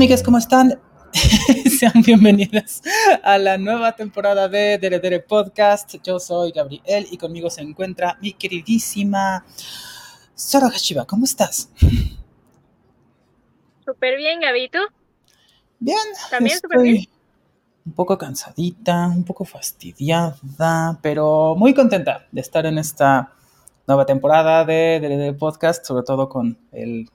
Amigas, ¿cómo están? Sean bienvenidas a la nueva temporada de Dere Dere Podcast. Yo soy Gabriel y conmigo se encuentra mi queridísima Sora Hashiba. ¿Cómo estás? Súper bien, Gabito. Bien. También súper bien. Un poco cansadita, un poco fastidiada, pero muy contenta de estar en esta nueva temporada de Dere Dere Podcast, sobre todo con el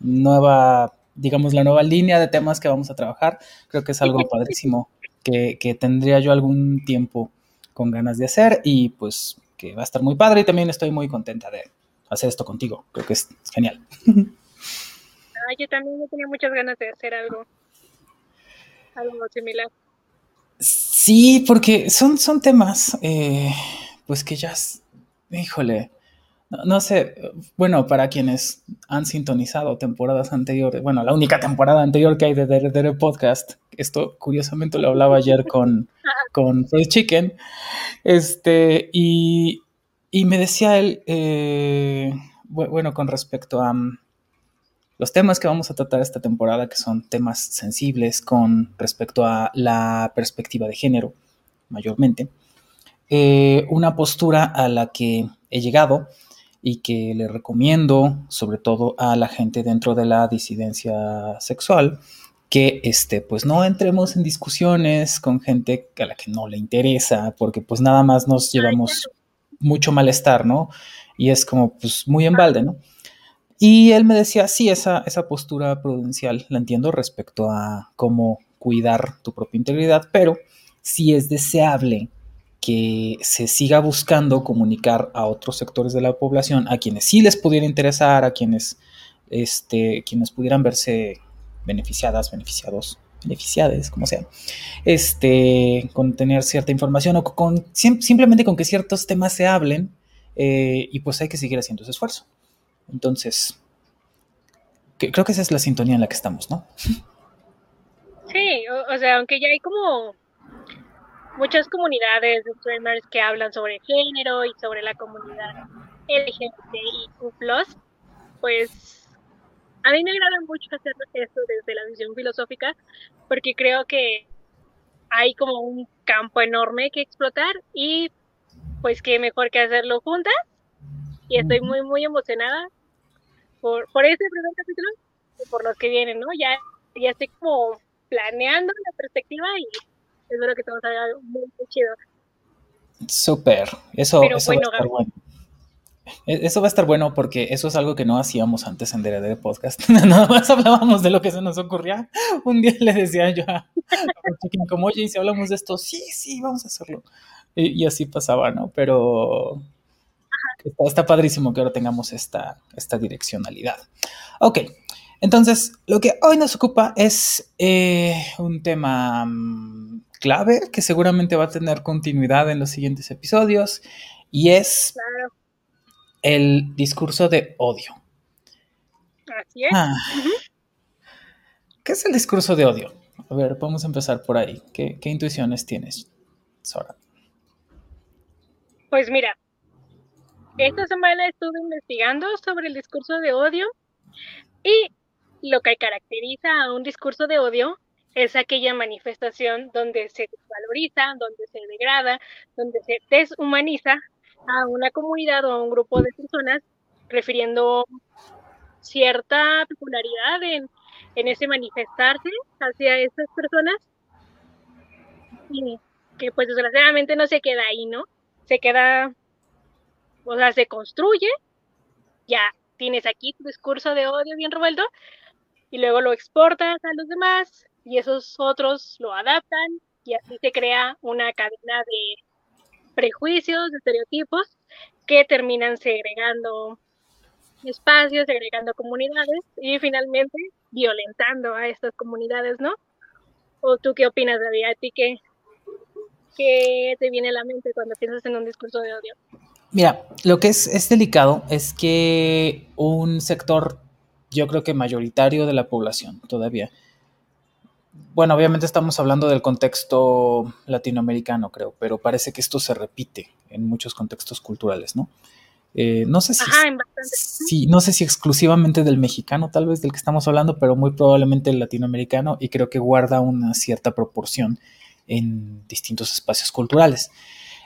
nueva digamos, la nueva línea de temas que vamos a trabajar. Creo que es algo padrísimo que, que, tendría yo algún tiempo con ganas de hacer y pues que va a estar muy padre y también estoy muy contenta de hacer esto contigo. Creo que es genial. Ah, yo también tenía muchas ganas de hacer algo, algo similar. Sí, porque son, son temas, eh, pues que ya, híjole, no, sé, bueno, para quienes han sintonizado temporadas anteriores, bueno, la única temporada anterior que hay de Dere Podcast, esto curiosamente lo hablaba ayer con, con Chicken, este, y, me decía él, eh, bueno, con respecto a mm, los temas que vamos a tratar esta temporada, que son temas sensibles con respecto a la perspectiva de género, mayormente, eh, una postura a la que he llegado y que le recomiendo, sobre todo a la gente dentro de la disidencia sexual, que este, pues no entremos en discusiones con gente a la que no le interesa, porque pues nada más nos llevamos mucho malestar, ¿no? Y es como pues muy en balde, ¿no? Y él me decía, sí, esa, esa postura prudencial la entiendo respecto a cómo cuidar tu propia integridad, pero si es deseable que se siga buscando comunicar a otros sectores de la población, a quienes sí les pudiera interesar, a quienes, este, quienes pudieran verse beneficiadas, beneficiados, beneficiadas, como sea, este, con tener cierta información o con simplemente con que ciertos temas se hablen eh, y pues hay que seguir haciendo ese esfuerzo. Entonces, creo que esa es la sintonía en la que estamos, ¿no? Sí, o sea, aunque ya hay como muchas comunidades de streamers que hablan sobre género y sobre la comunidad LGBTIQ+, pues a mí me agrada mucho hacer esto desde la visión filosófica porque creo que hay como un campo enorme que explotar y pues qué mejor que hacerlo juntas y estoy muy muy emocionada por, por este primer capítulo y por los que vienen, ¿no? Ya, ya estoy como planeando la perspectiva y espero que todo salga muy, chido. Súper, eso, eso va a estar bueno. E, eso va a estar bueno porque eso es algo que no hacíamos antes en DRD Podcast. Nada más hablábamos de lo que se nos ocurría. Un día le decía yo a, como, oye, y si hablamos de esto, sí, sí, vamos a hacerlo. Y, así pasaba, ¿no? Pero está, está, padrísimo que ahora tengamos esta, esta direccionalidad. Ok, entonces, lo que hoy nos ocupa es eh, un tema mm, clave que seguramente va a tener continuidad en los siguientes episodios y es el discurso de odio. Así es. Ah. ¿Qué es el discurso de odio? A ver, vamos a empezar por ahí. ¿Qué, qué intuiciones tienes, Sora? Pues mira, esta semana estuve investigando sobre el discurso de odio y lo que caracteriza a un discurso de odio es aquella manifestación donde se desvaloriza, donde se degrada, donde se deshumaniza a una comunidad o a un grupo de personas, refiriendo cierta popularidad en, en ese manifestarse hacia esas personas. Y que pues desgraciadamente no se queda ahí, ¿no? Se queda, o sea, se construye, ya tienes aquí tu discurso de odio bien revuelto, y luego lo exportas a los demás y esos otros lo adaptan y así se crea una cadena de prejuicios, de estereotipos que terminan segregando espacios, segregando comunidades y finalmente violentando a estas comunidades, ¿no? ¿O tú qué opinas, David? ¿A ti qué, qué te viene a la mente cuando piensas en un discurso de odio? Mira, lo que es, es delicado es que un sector yo creo que mayoritario de la población todavía. Bueno, obviamente estamos hablando del contexto latinoamericano, creo, pero parece que esto se repite en muchos contextos culturales, ¿no? Eh, no sé si, no sé si exclusivamente del mexicano, tal vez del que estamos hablando, pero muy probablemente el latinoamericano y creo que guarda una cierta proporción en distintos espacios culturales.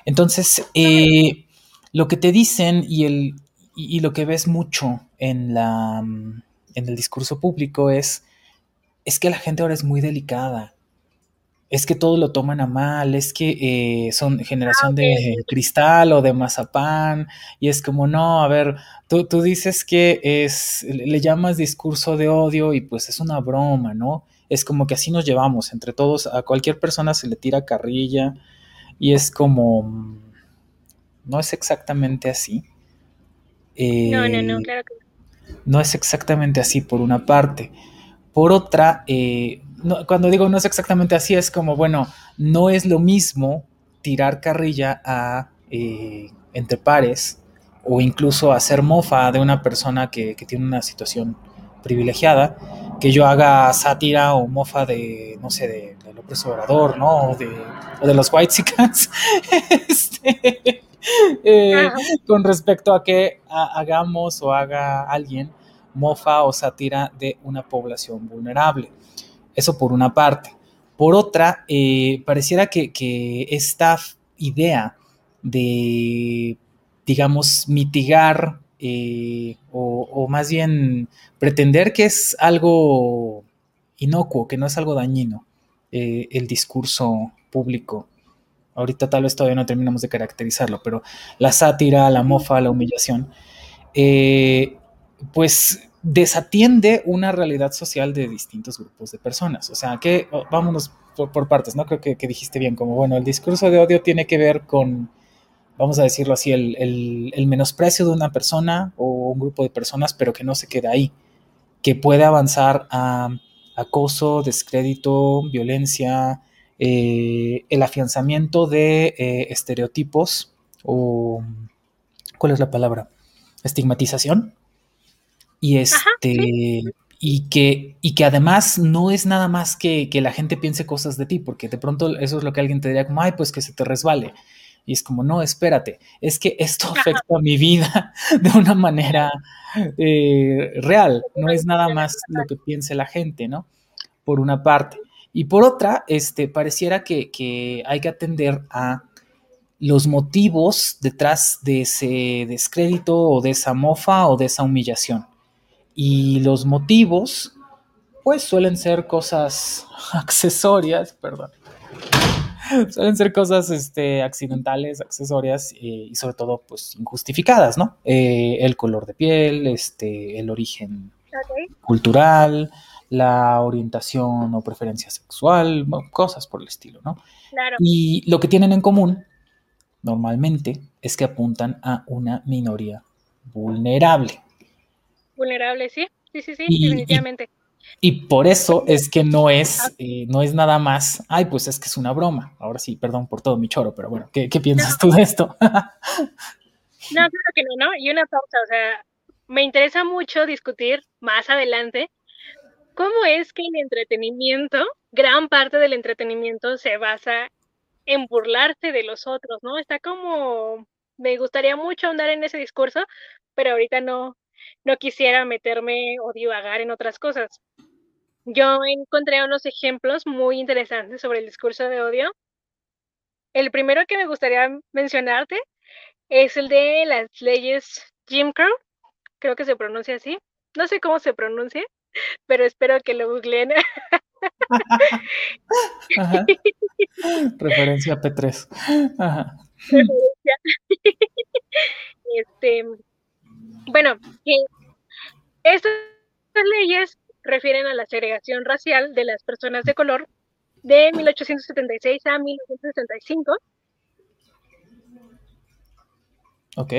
Entonces, eh, lo que te dicen y, el, y, lo que ves mucho en, la, en el discurso público es, es que la gente ahora es muy delicada es que todo lo toman a mal, es que eh, son generación ah, de cristal o de mazapán, y es como, no, a ver, tú, tú, dices que es, le llamas discurso de odio y pues es una broma, ¿no? Es como que así nos llevamos entre todos, a cualquier persona se le tira carrilla y es como, no es exactamente así. no, no, no, eh, claro que no. No es exactamente así por una parte. Por otra, eh, cuando digo no es exactamente así, es como, bueno, no es lo mismo tirar carrilla a eh, entre pares o incluso hacer mofa de una persona que, tiene una situación privilegiada, que yo haga sátira o mofa de, no sé, de, López Obrador, ¿no? O de, o de los White este, eh, con respecto a que hagamos o haga alguien mofa o sátira de una población vulnerable. Eso por una parte. Por otra, eh, pareciera que, esta idea de, digamos, mitigar eh, o, más bien pretender que es algo inocuo, que no es algo dañino, eh, el discurso público. Ahorita tal vez todavía no terminamos de caracterizarlo, pero la sátira, la mofa, la humillación, pues desatiende una realidad social de distintos grupos de personas. O sea, que vámonos por, partes, ¿no? Creo que, dijiste bien, como bueno, el discurso de odio tiene que ver con, vamos a decirlo así, el, menosprecio de una persona o un grupo de personas, pero que no se queda ahí, que puede avanzar a acoso, descrédito, violencia, eh, el afianzamiento de eh, estereotipos o, ¿cuál es la palabra? Estigmatización y este. Y que, y que además no es nada más que, que la gente piense cosas de ti, porque de pronto eso es lo que alguien te diría como, ay, pues que se te resbale. Y es como, no, espérate, es que esto afecta a mi vida de una manera eh, real, no es nada más lo que piense la gente, ¿no? Por una parte. Y por otra, este, pareciera que, que hay que atender a los motivos detrás de ese descrédito o de esa mofa o de esa humillación. Y los motivos, pues suelen ser cosas accesorias, perdón. Suelen ser cosas este, accidentales, accesorias eh, y sobre todo pues injustificadas, ¿no? Eh, el color de piel, este, el origen cultural, la orientación o preferencia sexual, cosas por el estilo, ¿no? Claro. Y lo que tienen en común, normalmente, es que apuntan a una minoría vulnerable vulnerable, sí, sí, sí, sí, definitivamente. Y, por eso es que no es, eh, no es nada más, ay, pues es que es una broma. Ahora sí, perdón por todo mi choro, pero bueno, ¿qué, piensas tú de esto? no, claro que no, ¿no? Y una pausa, o sea, me interesa mucho discutir más adelante cómo es que el entretenimiento, gran parte del entretenimiento se basa en burlarse de los otros, ¿no? Está como, me gustaría mucho andar en ese discurso, pero ahorita no, no quisiera meterme o divagar en otras cosas. Yo encontré unos ejemplos muy interesantes sobre el discurso de odio. El primero que me gustaría mencionarte es el de las leyes Jim Crow, creo que se pronuncia así. No sé cómo se pronuncia, pero espero que lo googleen. Referencia P3. Este, bueno, estas leyes refieren a la segregación racial de las personas de color de 1876 a 1965. Ok.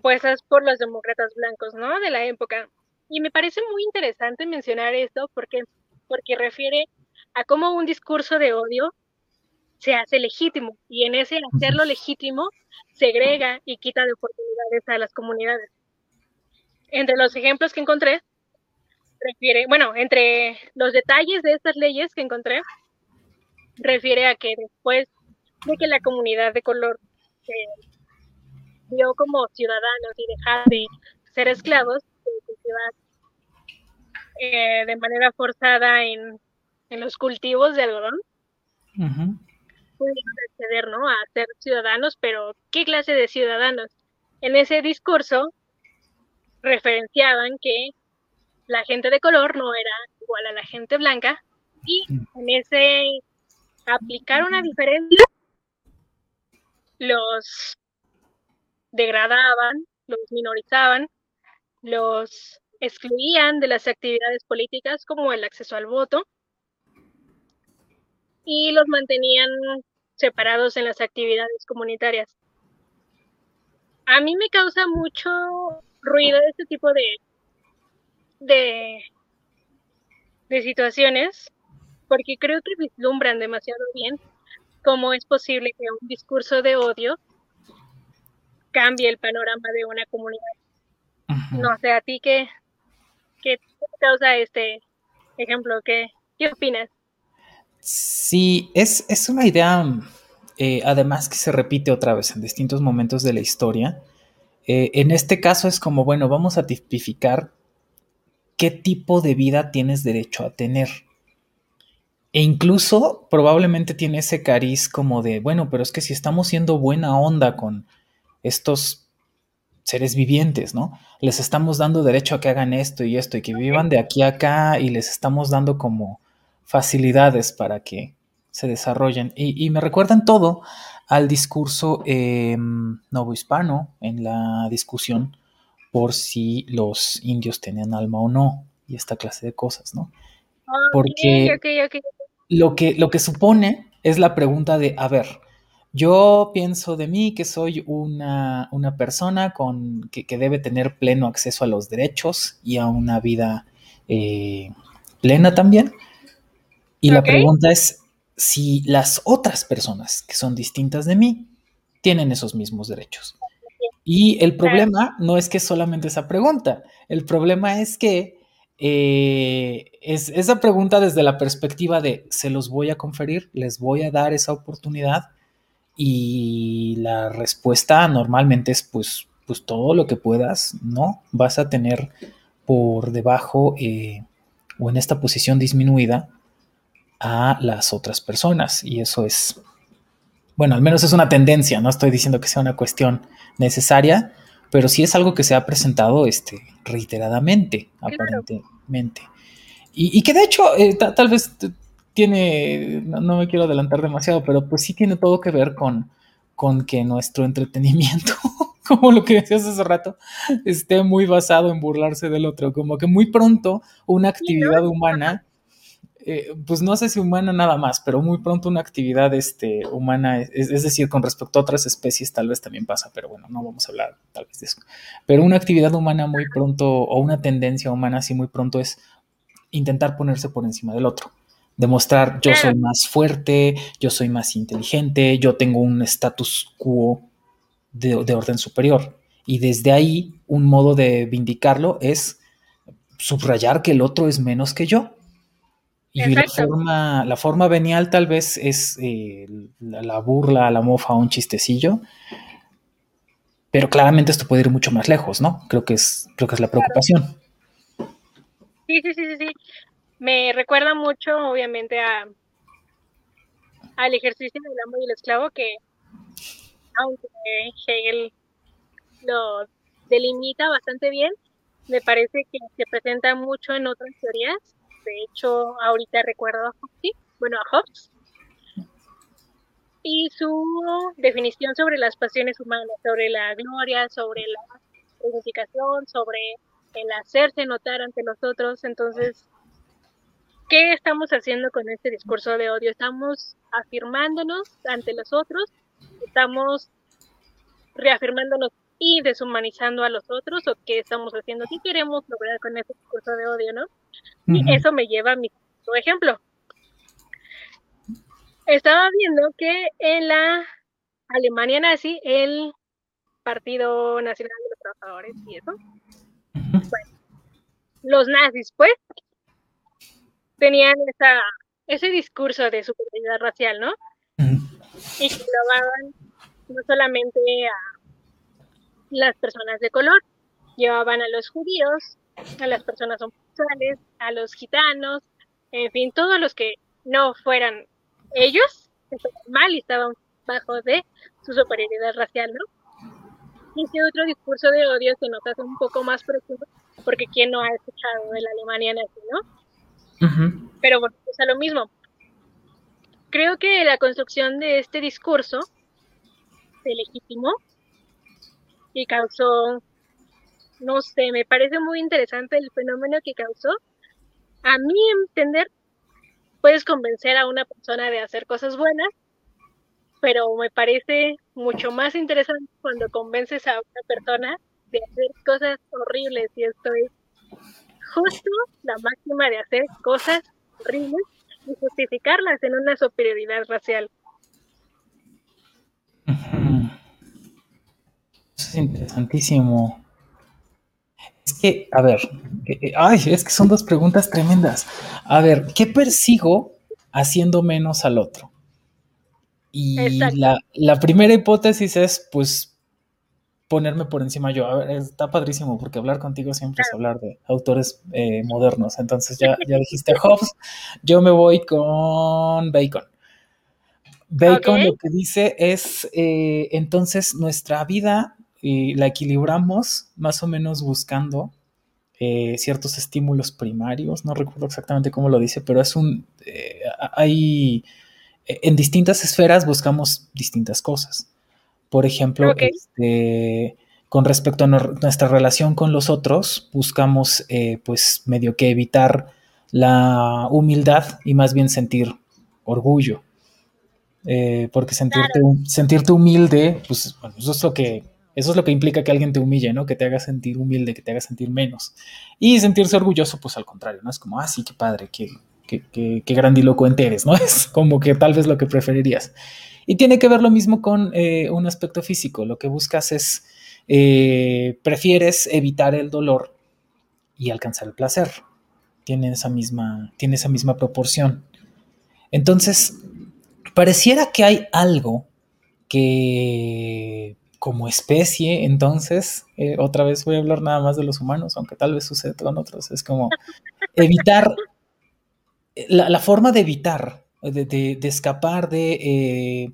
Puestas por los demócratas blancos, ¿no? De la época. Y me parece muy interesante mencionar esto porque, porque refiere a cómo un discurso de odio se hace legítimo y en ese hacerlo legítimo segrega y quita de oportunidades a las comunidades entre los ejemplos que encontré, refiere, bueno, entre los detalles de estas leyes que encontré, refiere a que después de que la comunidad de color vio como ciudadanos y dejar de ser esclavos, eh, de manera forzada en, los cultivos de algodón, pudieron acceder ¿no? a ser ciudadanos, pero ¿qué clase de ciudadanos? En ese discurso referenciaban que la gente de color no era igual a la gente blanca y en ese aplicar una diferencia los degradaban, los minorizaban, los excluían de las actividades políticas como el acceso al voto y los mantenían separados en las actividades comunitarias. A mí me causa mucho ruido este tipo de, de, de situaciones porque creo que vislumbran demasiado bien cómo es posible que un discurso de odio cambie el panorama de una comunidad. No sé, a ti qué, qué causa este ejemplo, ¿qué, qué opinas? Sí, es, es una idea, eh, además que se repite otra vez en distintos momentos de la historia. Eh, en este caso es como, bueno, vamos a tipificar qué tipo de vida tienes derecho a tener. E incluso probablemente tiene ese cariz como de, bueno, pero es que si estamos siendo buena onda con estos seres vivientes, ¿no? Les estamos dando derecho a que hagan esto y esto y que vivan de aquí a acá y les estamos dando como facilidades para que se desarrollen. Y, me recuerdan todo al discurso eh, novohispano en la discusión por si los indios tenían alma o no y esta clase de cosas, ¿no? Porque lo que, lo que supone es la pregunta de, a ver, yo pienso de mí que soy una, persona con, que, debe tener pleno acceso a los derechos y a una vida eh, plena también. Y la pregunta es si las otras personas que son distintas de mí tienen esos mismos derechos. Y el problema no es que solamente esa pregunta, el problema es que eh, es esa pregunta desde la perspectiva de se los voy a conferir, les voy a dar esa oportunidad y la respuesta normalmente es pues, pues todo lo que puedas, ¿no? Vas a tener por debajo eh, o en esta posición disminuida a las otras personas y eso es, bueno, al menos es una tendencia, no estoy diciendo que sea una cuestión necesaria, pero sí es algo que se ha presentado este, reiteradamente, aparentemente. Y, que de hecho, eh, tal vez tiene, no, me quiero adelantar demasiado, pero pues sí tiene todo que ver con, con que nuestro entretenimiento, como lo que decías hace rato, esté muy basado en burlarse del otro, como que muy pronto una actividad humana eh, pues no sé si humana nada más, pero muy pronto una actividad este, humana, es, decir, con respecto a otras especies tal vez también pasa, pero bueno, no vamos a hablar tal vez de eso. Pero una actividad humana muy pronto, o una tendencia humana así muy pronto es intentar ponerse por encima del otro. Demostrar yo soy más fuerte, yo soy más inteligente, yo tengo un status quo de, de orden superior. Y desde ahí, un modo de vindicarlo es subrayar que el otro es menos que yo y la forma, la forma venial tal vez es eh, la, burla, la mofa, un chistecillo. Pero claramente esto puede ir mucho más lejos, ¿no? Creo que es, creo que es la preocupación. Sí, sí, sí, sí, Me recuerda mucho, obviamente, a al ejercicio del amo y el esclavo, que aunque Hegel lo delimita bastante bien, me parece que se presenta mucho en otras teorías de hecho, ahorita recuerdo a Hobbes, bueno, a Hobbes, y su definición sobre las pasiones humanas, sobre la gloria, sobre la dignificación, sobre el hacerse notar ante los otros. Entonces, ¿qué estamos haciendo con este discurso de odio? ¿Estamos afirmándonos ante los otros? ¿Estamos reafirmándonos y deshumanizando a los otros? ¿O qué estamos haciendo? ¿Qué queremos lograr con este discurso de odio, no? Y eso me lleva a mi ejemplo. Estaba viendo que en la Alemania nazi, el Partido Nacional de los Trabajadores y eso, los nazis, pues, tenían esa, ese discurso de superioridad racial, ¿no? Y que no solamente a las personas de color. Llevaban a los judíos, a las personas homosexuales, a los gitanos, en fin, todos los que no fueran ellos, estaban mal y estaban bajo de su superioridad racial, ¿no? Y ese otro discurso de odio se nos hace un poco más profundo, porque ¿quién no ha escuchado de la Alemania nazi, no? Pero bueno, es a lo mismo. Creo que la construcción de este discurso se legitimó y causó, no sé, me parece muy interesante el fenómeno que causó. A mi entender, puedes convencer a una persona de hacer cosas buenas, pero me parece mucho más interesante cuando convences a una persona de hacer cosas horribles y esto es justo la máxima de hacer cosas horribles y justificarlas en una superioridad racial. Es interesantísimo. Es que, a ver, eh, ay, es que son dos preguntas tremendas. A ver, ¿qué persigo haciendo menos al otro? Y la, la, primera hipótesis es, pues, ponerme por encima yo. A ver, está padrísimo porque hablar contigo siempre es hablar de autores eh, modernos. Entonces ya, ya dijiste Hobbes, yo me voy con Bacon. Bacon lo que dice es, eh, entonces nuestra vida eh, la equilibramos más o menos buscando ciertos estímulos primarios, no recuerdo exactamente cómo lo dice, pero es un, hay, en distintas esferas buscamos distintas cosas. Por ejemplo, este, con respecto a nuestra relación con los otros, buscamos eh, pues medio que evitar la humildad y más bien sentir orgullo. Eh, porque sentirte, sentirte humilde, pues eso es lo que eso es lo que implica que alguien te humille, ¿no? Que te haga sentir humilde, que te haga sentir menos. Y sentirse orgulloso, pues al contrario, ¿no? Es como, ah, sí, qué padre, qué, qué, qué, qué grandilocuente eres, ¿no? Es como que tal vez lo que preferirías. Y tiene que ver lo mismo con eh, un aspecto físico. Lo que buscas es, eh, prefieres evitar el dolor y alcanzar el placer. Tiene esa misma, tiene esa misma proporción. Entonces, pareciera que hay algo que como especie, entonces, eh, otra vez voy a hablar nada más de los humanos, aunque tal vez suceda con otros, es como evitar, la, la forma de evitar de, escapar de, eh,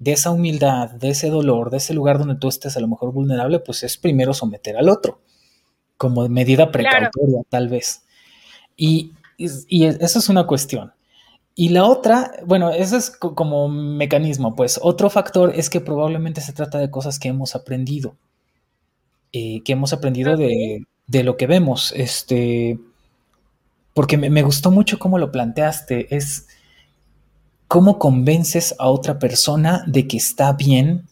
de esa humildad, de ese dolor, de ese lugar donde tú estés a lo mejor vulnerable, pues es primero someter al otro, como medida precautoria tal vez. Y, y, eso es una cuestión. Y la otra, bueno, eso es como mecanismo, pues otro factor es que probablemente se trata de cosas que hemos aprendido, eh, que hemos aprendido de, de, lo que vemos, este, porque me, me, gustó mucho cómo lo planteaste, es ¿cómo convences a otra persona de que está bien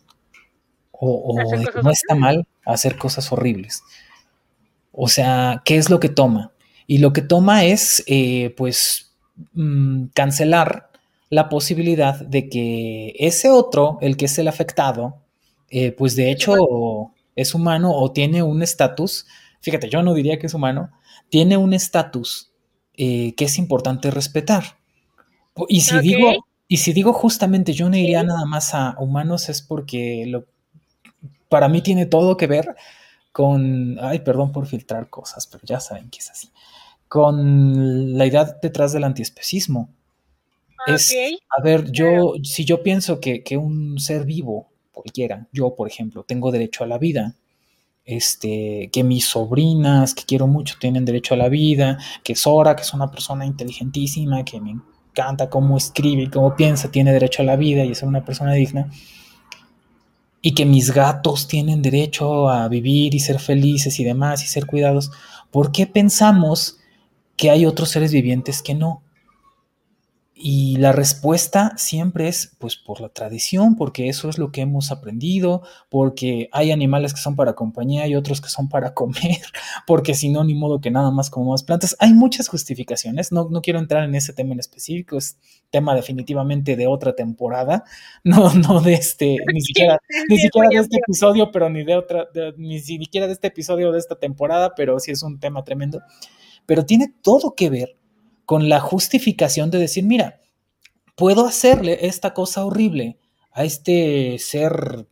o, de que no está mal hacer cosas horribles? O sea, ¿qué es lo que toma? Y lo que toma es, eh, pues, mm, cancelar la posibilidad de que ese otro, el que es el afectado, eh, pues de hecho es humano o tiene un estatus, fíjate, yo no diría que es humano, tiene un estatus eh, que es importante respetar. Y si digo, y si digo justamente yo no iría nada más a humanos es porque lo, para mí tiene todo que ver con, ay, perdón por filtrar cosas, pero ya saben que es así, con la idea detrás del antiespecismo. Es, a ver, yo, si yo pienso que, que, un ser vivo, cualquiera, yo por ejemplo, tengo derecho a la vida, este, que mis sobrinas, que quiero mucho, tienen derecho a la vida, que Sora, que es una persona inteligentísima, que me canta, cómo escribe, cómo piensa, tiene derecho a la vida y es una persona digna. Y que mis gatos tienen derecho a vivir y ser felices y demás y ser cuidados. ¿Por qué pensamos que hay otros seres vivientes que no? Y la respuesta siempre es, pues por la tradición, porque eso es lo que hemos aprendido, porque hay animales que son para compañía y otros que son para comer, porque si no, ni modo que nada más comamos plantas. Hay muchas justificaciones, no, no quiero entrar en ese tema en específico, es tema definitivamente de otra temporada, no, no de este, ni siquiera, ni siquiera de este episodio, pero ni de otra, ni siquiera de este episodio de esta temporada, pero sí es un tema tremendo. Pero tiene todo que ver con la justificación de decir, mira, puedo hacerle esta cosa horrible a este ser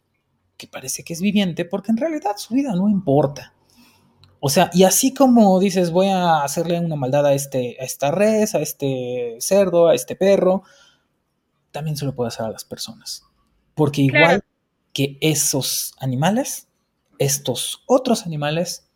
que parece que es viviente, porque en realidad su vida no importa. O sea, y así como dices, voy a hacerle una maldad a, este, a esta res, a este cerdo, a este perro, también se lo puedo hacer a las personas. Porque igual que esos animales, estos otros animales,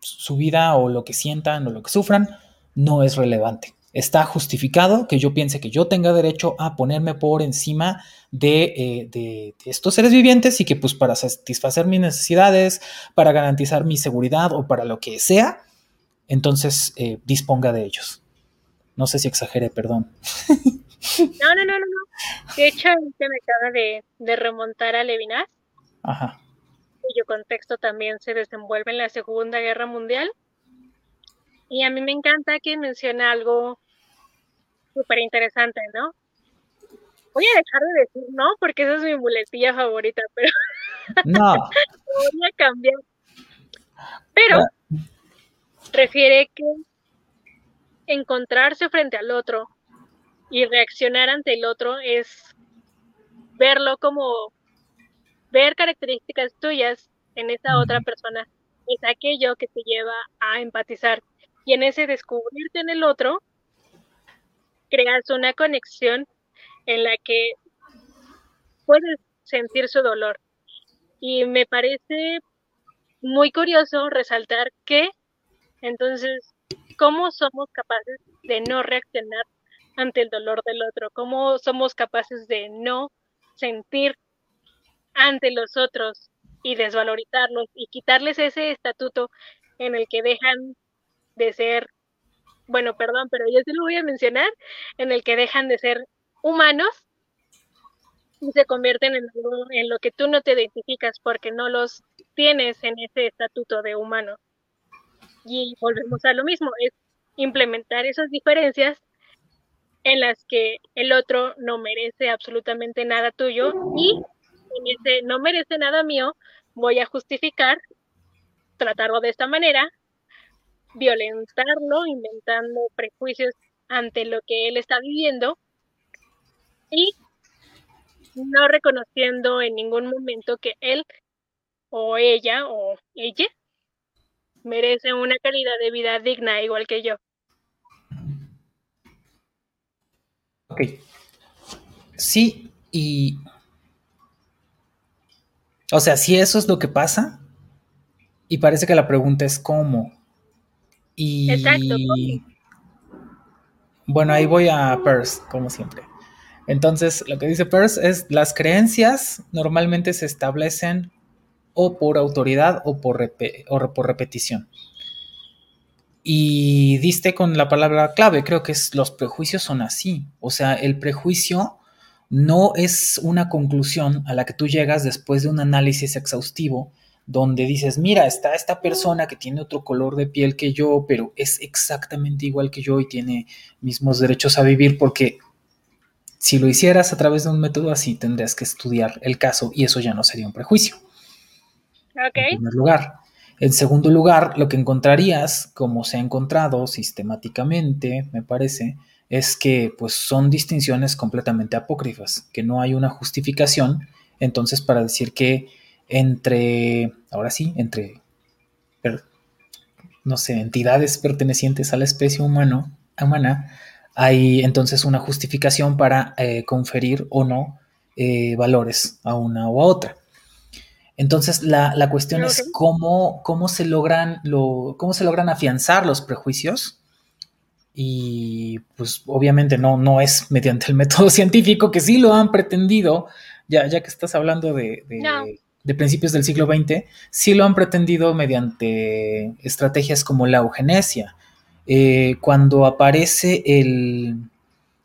su vida o lo que sientan o lo que sufran, no es relevante. Está justificado que yo piense que yo tenga derecho a ponerme por encima de, eh, estos seres vivientes y que pues para satisfacer mis necesidades, para garantizar mi seguridad o para lo que sea, entonces eh, disponga de ellos. No sé si exageré, perdón. No, no, no, no, no. De hecho, se me acaba de, de remontar a Levinas. Ajá. Cuyo contexto también se desenvuelve en la Segunda Guerra Mundial. Y a mí me encanta que menciona algo súper interesante, ¿no? Voy a dejar de decir no, porque esa es mi muletilla favorita, pero no. voy a cambiar. Pero refiere que encontrarse frente al otro y reaccionar ante el otro es verlo como ver características tuyas en esa otra persona es aquello que te lleva a empatizar. Y en ese descubrirte en el otro creas una conexión en la que puedes sentir su dolor. Y me parece muy curioso resaltar que entonces cómo somos capaces de no reaccionar ante el dolor del otro, cómo somos capaces de no sentir ante los otros y desvalorizarlos y quitarles ese estatuto en el que dejan de ser, bueno, perdón, pero yo sí lo voy a mencionar, en el que dejan de ser humanos y se convierten en, en lo que tú no te identificas porque no los tienes en ese estatuto de humano. Y volvemos a lo mismo, es implementar esas diferencias en las que el otro no merece absolutamente nada tuyo y no merece nada mío, voy a justificar tratarlo de esta manera, violentarlo, inventando prejuicios ante lo que él está viviendo y no reconociendo en ningún momento que él o ella o ella merece una calidad de vida digna igual que yo. Ok. Sí, y... O sea, si eso es lo que pasa, y parece que la pregunta es cómo. Y... Exacto. Bueno, ahí voy a Peirce, como siempre. Entonces, lo que dice Peirce es, las creencias normalmente se establecen o por autoridad o por, o por repetición. Y diste con la palabra clave, creo que es los prejuicios son así. O sea, el prejuicio no es una conclusión a la que tú llegas después de un análisis exhaustivo donde dices, mira, está esta persona que tiene otro color de piel que yo, pero es exactamente igual que yo y tiene mismos derechos a vivir, porque si lo hicieras a través de un método así, tendrías que estudiar el caso y eso ya no sería un prejuicio. En primer lugar. En segundo lugar, lo que encontrarías, como se ha encontrado sistemáticamente, me parece, es que pues son distinciones completamente apócrifas, que no hay una justificación, entonces para decir que entre, ahora sí, entre, no sé, entidades pertenecientes a la especie humano, humana, hay entonces una justificación para eh, conferir o no eh, valores a una o a otra. Entonces, la, cuestión es cómo, cómo, se logran lo, cómo se logran afianzar los prejuicios. Y pues obviamente no, no es mediante el método científico, que sí lo han pretendido, ya, ya que estás hablando de, de, principios del siglo XX, sí lo han pretendido mediante estrategias como la eugenesia. Eh, cuando aparece el,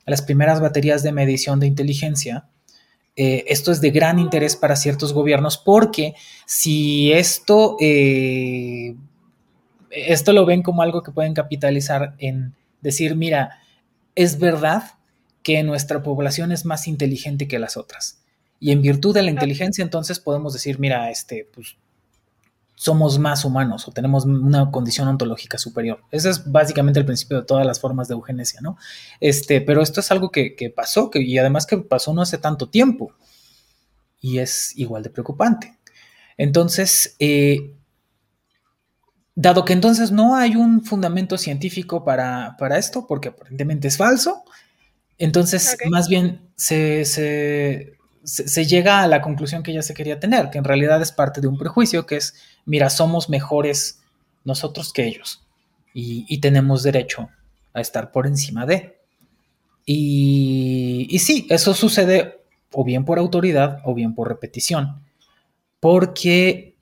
las primeras baterías de medición de inteligencia, eh, esto es de gran interés para ciertos gobiernos porque si esto, eh, esto lo ven como algo que pueden capitalizar en decir, mira, es verdad que nuestra población es más inteligente que las otras. Y en virtud de la inteligencia, entonces podemos decir, mira, este, pues somos más humanos o tenemos una condición ontológica superior. Ese es básicamente el principio de todas las formas de eugenesia, ¿no? Este, pero esto es algo que, pasó que, y además que pasó no hace tanto tiempo. y es igual de preocupante. Entonces, eh, dado que entonces no hay un fundamento científico para, esto, porque aparentemente es falso, entonces más bien se, se, llega a la conclusión que ya se quería tener, que en realidad es parte de un prejuicio, que es, mira, somos mejores nosotros que ellos y, tenemos derecho a estar por encima de. Y, y sí, eso sucede o bien por autoridad o bien por repetición, porque,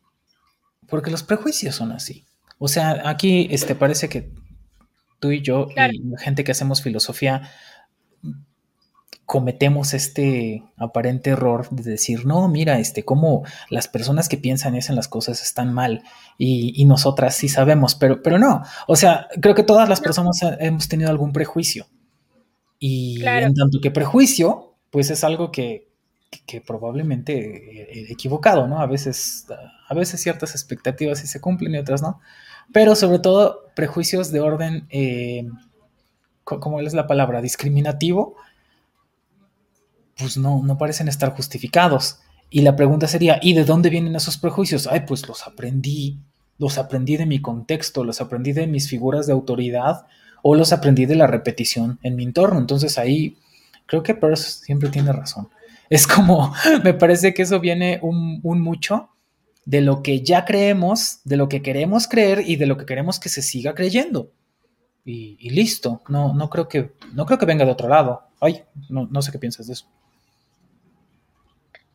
porque los prejuicios son así. O sea, aquí este, parece que tú y yo y la gente que hacemos filosofía cometemos este aparente error de decir, no, mira, este, como las personas que piensan eso en las cosas están mal y, nosotras sí sabemos, pero, pero no, o sea, creo que todas las personas hemos tenido algún prejuicio. Y en tanto que prejuicio, pues es algo que, que probablemente equivocado, ¿no? A veces, a veces ciertas expectativas sí se cumplen y otras no pero sobre todo prejuicios de orden, eh, ¿cómo es la palabra? Discriminativo, pues no, no parecen estar justificados. Y la pregunta sería, ¿y de dónde vienen esos prejuicios? Ay, pues los aprendí, los aprendí de mi contexto, los aprendí de mis figuras de autoridad o los aprendí de la repetición en mi entorno. Entonces ahí creo que Peirce siempre tiene razón. Es como, me parece que eso viene un, un mucho de lo que ya creemos, de lo que queremos creer y de lo que queremos que se siga creyendo. Y, listo. No, no creo que, no creo que venga de otro lado. Ay, no, sé qué piensas de eso.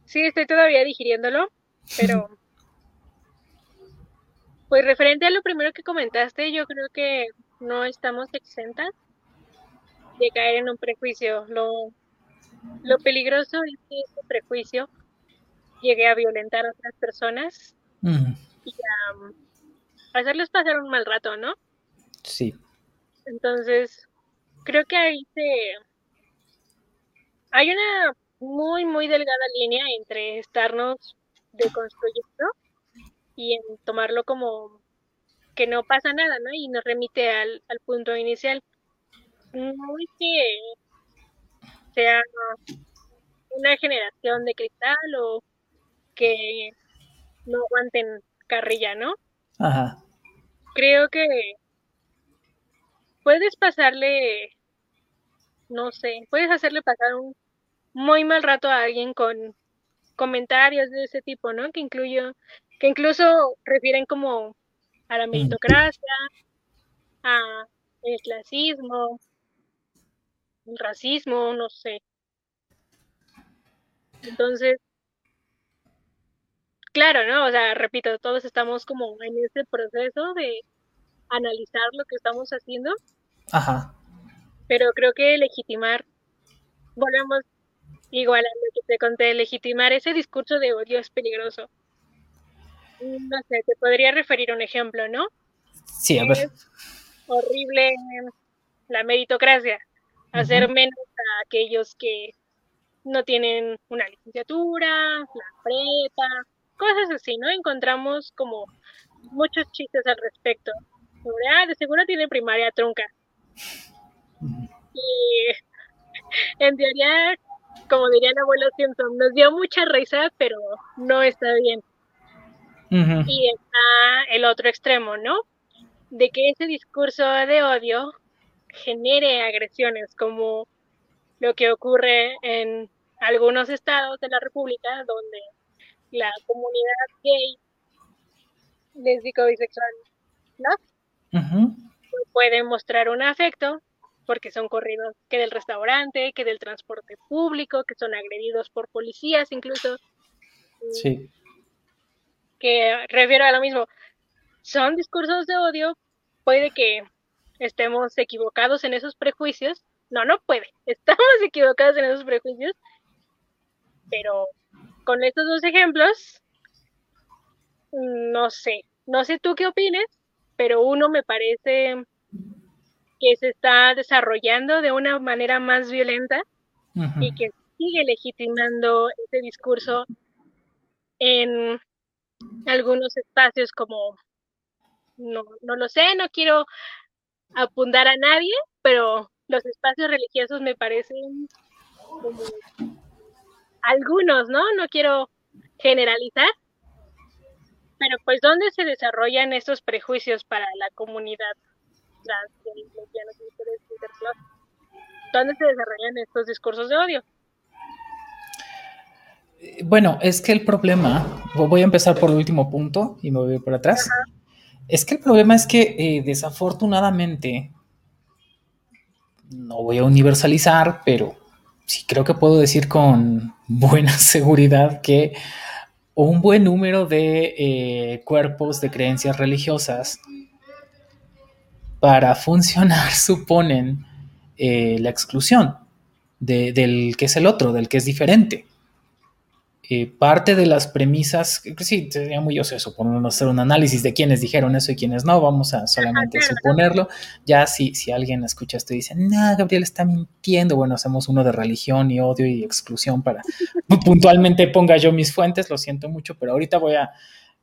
Sí, estoy todavía digiriéndolo, pero pues referente a lo primero que comentaste, yo creo que no estamos exentas de caer en un prejuicio. Lo, lo peligroso es que ese prejuicio llegué a violentar a otras personas y a, hacerles pasar un mal rato, ¿no? Sí. Entonces, creo que ahí se... Hay una muy, muy delgada línea entre estarnos deconstruyendo y en tomarlo como que no pasa nada, ¿no? Y nos remite al, al punto inicial. No es que sea una generación de cristal o que no aguanten carrilla, ¿no? Ajá. Creo que puedes pasarle, no sé, puedes hacerle pasar un muy mal rato a alguien con comentarios de ese tipo, ¿no? Que incluyo, que incluso refieren como a la meritocracia, a el clasismo, el racismo, no sé. Entonces, claro, ¿no? O sea, repito, todos estamos como en este proceso de analizar lo que estamos haciendo. Ajá. Pero creo que legitimar, volvemos igual a lo que te conté, legitimar ese discurso de odio es peligroso. No sé, te podría referir un ejemplo, ¿no? Sí, a ver. Es horrible la meritocracia, hacer menos a aquellos que no tienen una licenciatura, la prepa, cosas así, ¿no? Encontramos como muchos chistes al respecto. Sobre, ah, de seguro tiene primaria trunca. Y en teoría, como diría el abuelo Simpson, nos dio mucha risa, pero no está bien. Y está el otro extremo, ¿no? De que ese discurso de odio genere agresiones, como lo que ocurre en algunos estados de la República, donde la comunidad gay, lésbico, bisexual, ¿no? Pueden mostrar un afecto porque son corridos que del restaurante, que del transporte público, que son agredidos por policías incluso. Sí. Que refiero a lo mismo. Son discursos de odio, puede que estemos equivocados en esos prejuicios. No, no puede. Estamos equivocados en esos prejuicios, pero con estos dos ejemplos, no sé, no sé tú qué opines, pero uno me parece que se está desarrollando de una manera más violenta y que sigue legitimando ese discurso en algunos espacios como, no, no lo sé, no quiero apuntar a nadie, pero los espacios religiosos me parecen como algunos, ¿no? No quiero generalizar, pero pues ¿dónde se desarrollan estos prejuicios para la comunidad trans, ¿Dónde se desarrollan estos discursos de odio? Bueno, es que el problema, voy a empezar por el último punto y me voy para atrás. Es que el problema es que eh, desafortunadamente, no voy a universalizar, pero sí creo que puedo decir con buena seguridad que un buen número de eh, cuerpos de creencias religiosas para funcionar suponen eh, la exclusión del que es el otro, del que es diferente. Eh, parte de las premisas, sí, sería muy ocioso no hacer un análisis de quiénes dijeron eso y quiénes no, vamos a solamente suponerlo. Ya si, si alguien escucha esto y dice, no, Gabriel está mintiendo, bueno, hacemos uno de religión y odio y exclusión para puntualmente ponga yo mis fuentes, lo siento mucho, pero ahorita voy a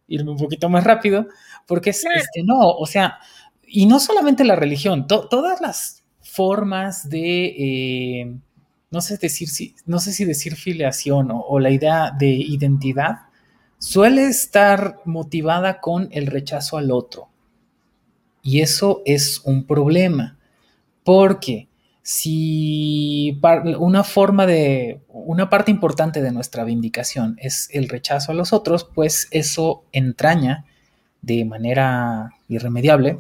irme un poquito más rápido, porque es, este, no, o sea, y no solamente la religión, todas las formas de... Eh, no sé, decir, si, no sé si decir filiación o, la idea de identidad, suele estar motivada con el rechazo al otro. Y eso es un problema, porque si una forma de, una parte importante de nuestra vindicación es el rechazo a los otros, pues eso entraña de manera irremediable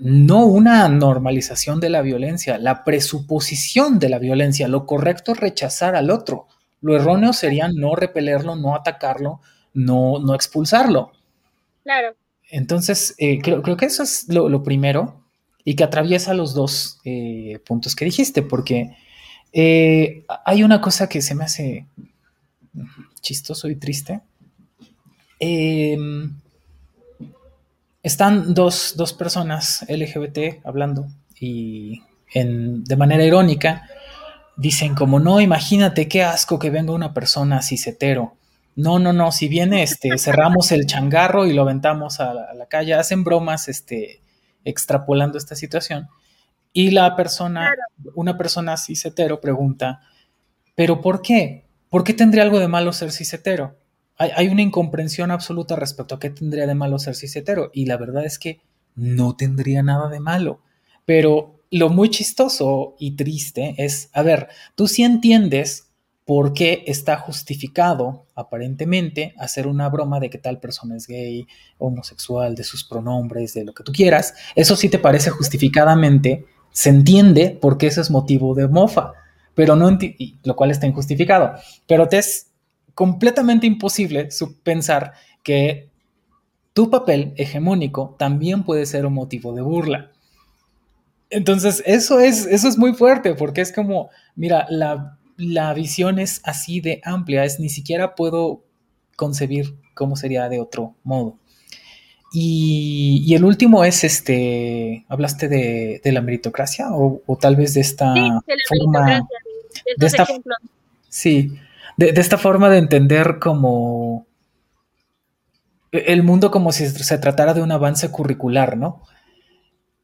no una normalización de la violencia, la presuposición de la violencia. Lo correcto es rechazar al otro. Lo erróneo sería no repelerlo, no atacarlo, no, no expulsarlo. Claro. Entonces, eh, creo, que eso es lo, primero y que atraviesa los dos eh, puntos que dijiste, porque eh, hay una cosa que se me hace chistoso y triste. Están dos, personas LGBT hablando y en, de manera irónica dicen como, no, imagínate qué asco que venga una persona cisetero. No, no, no, si viene, este, cerramos el changarro y lo aventamos a la, calle, hacen bromas, este, extrapolando esta situación. Y la persona, una persona cisetero pregunta, ¿pero por qué? ¿Por qué tendría algo de malo ser cisetero? Hay, una incomprensión absoluta respecto a qué tendría de malo ser cisetero. Y la verdad es que no tendría nada de malo. Pero lo muy chistoso y triste es, a ver, tú sí entiendes por qué está justificado, aparentemente, hacer una broma de que tal persona es gay, homosexual, de sus pronombres, de lo que tú quieras. Eso sí te parece justificadamente, se entiende por qué eso es motivo de mofa, pero no lo cual está injustificado. Pero te es completamente imposible pensar que tu papel hegemónico también puede ser un motivo de burla. Entonces, eso es, eso es muy fuerte porque es como, mira, la, visión es así de amplia, es ni siquiera puedo concebir cómo sería de otro modo. Y, el último es este, hablaste de, la meritocracia o, tal vez de esta forma, de, esta, sí, de, esta forma de entender como el mundo como si se tratara de un avance curricular, ¿no?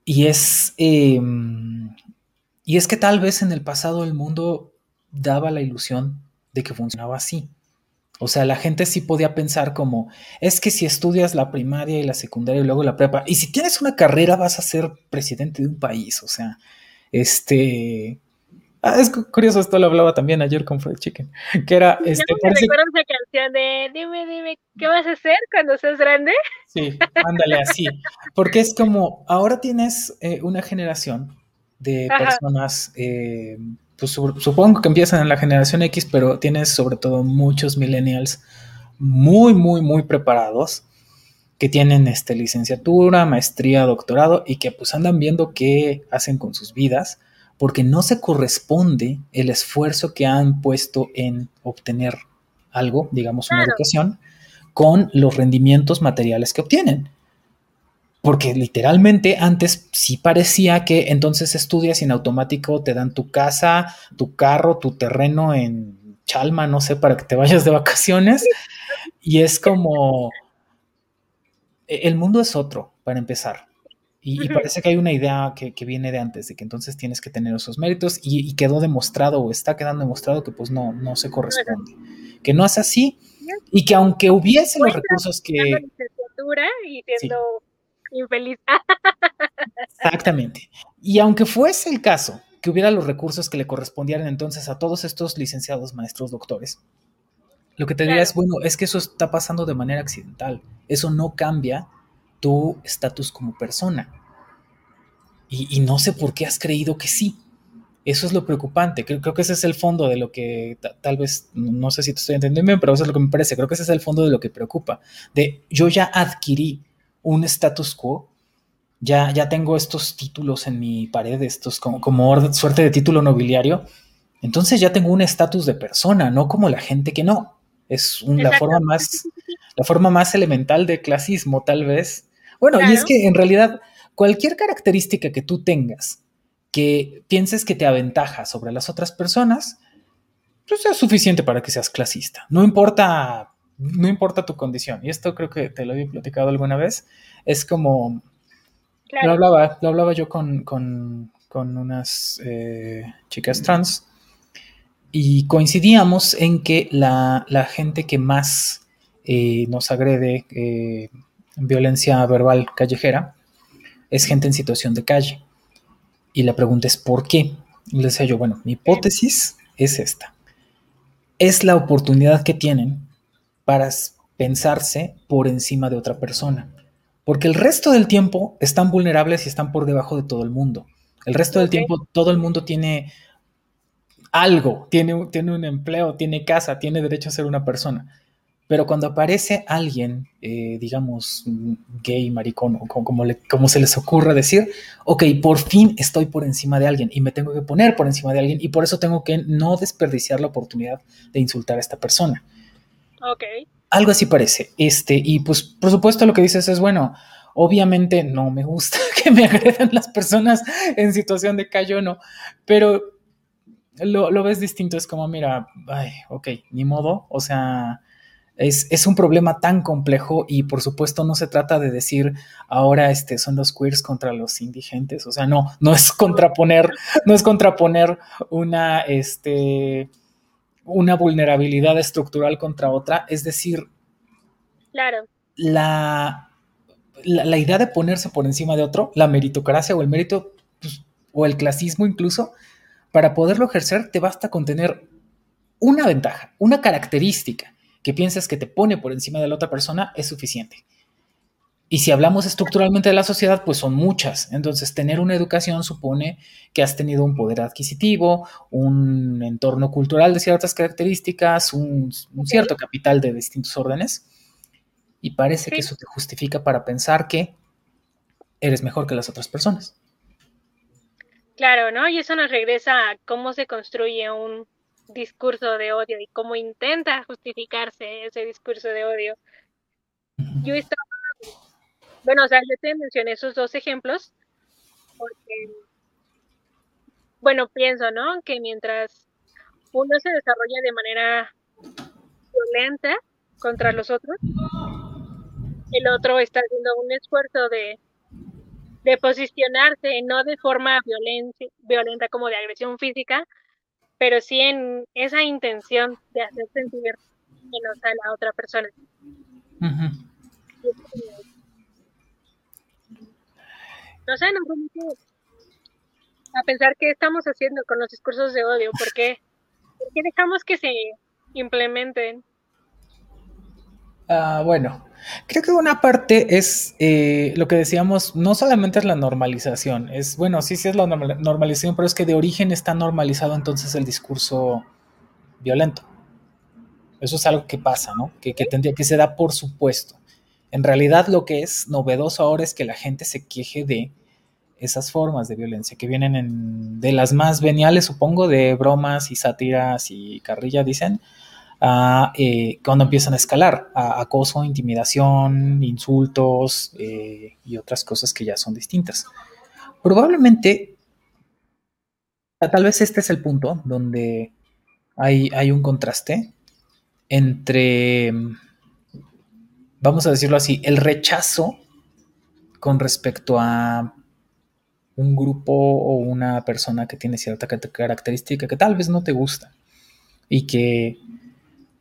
Y es, em, y es que tal vez en el pasado el mundo daba la ilusión de que funcionaba así. O sea, la gente sí podía pensar como, es que si estudias la primaria y la secundaria y luego la prepa, y si tienes una carrera vas a ser presidente de un país, o sea, este, Ah, es curioso, esto lo hablaba también ayer con Fred Chicken, que era... Este, me recuerdo esa canción de dime, dime, ¿qué vas a hacer cuando seas grande? Sí, ándale así, porque es como, ahora tienes eh, una generación de personas, eh, pues supongo que empiezan en la generación X, pero tienes sobre todo muchos millennials muy, muy, muy preparados que tienen este, licenciatura, maestría, doctorado y que pues andan viendo qué hacen con sus vidas porque no se corresponde el esfuerzo que han puesto en obtener algo, digamos una educación, con los rendimientos materiales que obtienen. Porque literalmente antes sí parecía que entonces estudias y en automático te dan tu casa, tu carro, tu terreno en Chalma, no sé, para que te vayas de vacaciones. Y es como, e-, el mundo es otro, para empezar. Y, parece que hay una idea que, viene de antes, de que entonces tienes que tener esos méritos y, quedó demostrado o está quedando demostrado que pues no, no se corresponde. Que no es así Y que aunque hubiese los recursos que... Y siendo infeliz. Exactamente. Y aunque fuese el caso que hubiera los recursos que le correspondieran entonces a todos estos licenciados, maestros, doctores, lo que te diría es, bueno, es que eso está pasando de manera accidental. Eso no cambia tu estatus como persona. Y, no sé por qué has creído que sí. Eso es lo preocupante. Creo, que ese es el fondo de lo que tal vez, no sé si te estoy entendiendo bien, pero eso es lo que me parece. Creo que ese es el fondo de lo que preocupa. De yo ya adquirí un status quo, ya, ya tengo estos títulos en mi pared, estos como, como suerte de título nobiliario, entonces ya tengo un estatus de persona, no como la gente que no. Es la, forma más, la forma más elemental de clasismo, tal vez. Bueno, y es que en realidad cualquier característica que tú tengas que pienses que te aventaja sobre las otras personas, pues es suficiente para que seas clasista. No importa, no importa tu condición. Y esto creo que te lo había platicado alguna vez. Es como, lo, hablaba, lo hablaba yo con, unas eh, chicas trans y coincidíamos en que la, gente que más eh, nos agrede eh, violencia verbal callejera es gente en situación de calle. Y la pregunta es ¿por qué? Y le decía yo, bueno, mi hipótesis es esta. Es la oportunidad que tienen para pensarse por encima de otra persona. Porque el resto del tiempo están vulnerables y están por debajo de todo el mundo. El resto del tiempo todo el mundo tiene algo, tiene, tiene un empleo, tiene casa, tiene derecho a ser una persona. Pero cuando aparece alguien, eh, digamos, gay, maricón, o como, como, se les ocurra decir, ok, por fin estoy por encima de alguien y me tengo que poner por encima de alguien y por eso tengo que no desperdiciar la oportunidad de insultar a esta persona. Ok. Algo así parece. Este, y pues, por supuesto, lo que dices es, bueno, obviamente no me gusta que me agredan las personas en situación de callo, no, pero lo, ves distinto, es como, mira, ay, ok, ni modo, o sea, es, un problema tan complejo y por supuesto no se trata de decir ahora este, son los queers contra los indigentes, o sea, no, no es contraponer, no es contraponer una, este, una vulnerabilidad estructural contra otra, es decir, claro. la, la, idea de ponerse por encima de otro, la meritocracia o el mérito pues, o el clasismo incluso, para poderlo ejercer te basta con tener una ventaja, una característica que piensas que te pone por encima de la otra persona es suficiente. Y si hablamos estructuralmente de la sociedad, pues son muchas. Entonces, tener una educación supone que has tenido un poder adquisitivo, un entorno cultural de ciertas características, un, cierto capital de distintos órdenes. Y parece que eso te justifica para pensar que eres mejor que las otras personas. Claro, ¿no? Y eso nos regresa a cómo se construye un discurso de odio y cómo intenta justificarse ese discurso de odio. Yo estaba, bueno, o sea, yo te mencioné esos dos ejemplos porque, bueno, pienso, ¿no? Que mientras uno se desarrolla de manera violenta contra los otros, el otro está haciendo un esfuerzo de de posicionarse, no de forma violenta, violenta como de agresión física, pero sí en esa intención de hacer sentir menos a la otra persona. No sé, vamos a pensar qué estamos haciendo con los discursos de odio, ¿por qué, ¿Por qué dejamos que se implementen? Ah, bueno, creo que una parte es eh, lo que decíamos, no solamente es la normalización, es, bueno, sí, sí es la normalización, pero es que de origen está normalizado entonces el discurso violento. Eso es algo que pasa, ¿no? Que, tendría, que se da por supuesto. En realidad lo que es novedoso ahora es que la gente se queje de esas formas de violencia que vienen de las más veniales, supongo, de bromas y sátiras y carrilla, dicen, eh, cuando empiezan a escalar, a acoso, intimidación, insultos eh, y otras cosas que ya son distintas. Probablemente, tal vez este es el punto donde hay, hay un contraste entre, vamos a decirlo así, el rechazo con respecto a un grupo o una persona que tiene cierta característica que tal vez no te gusta y que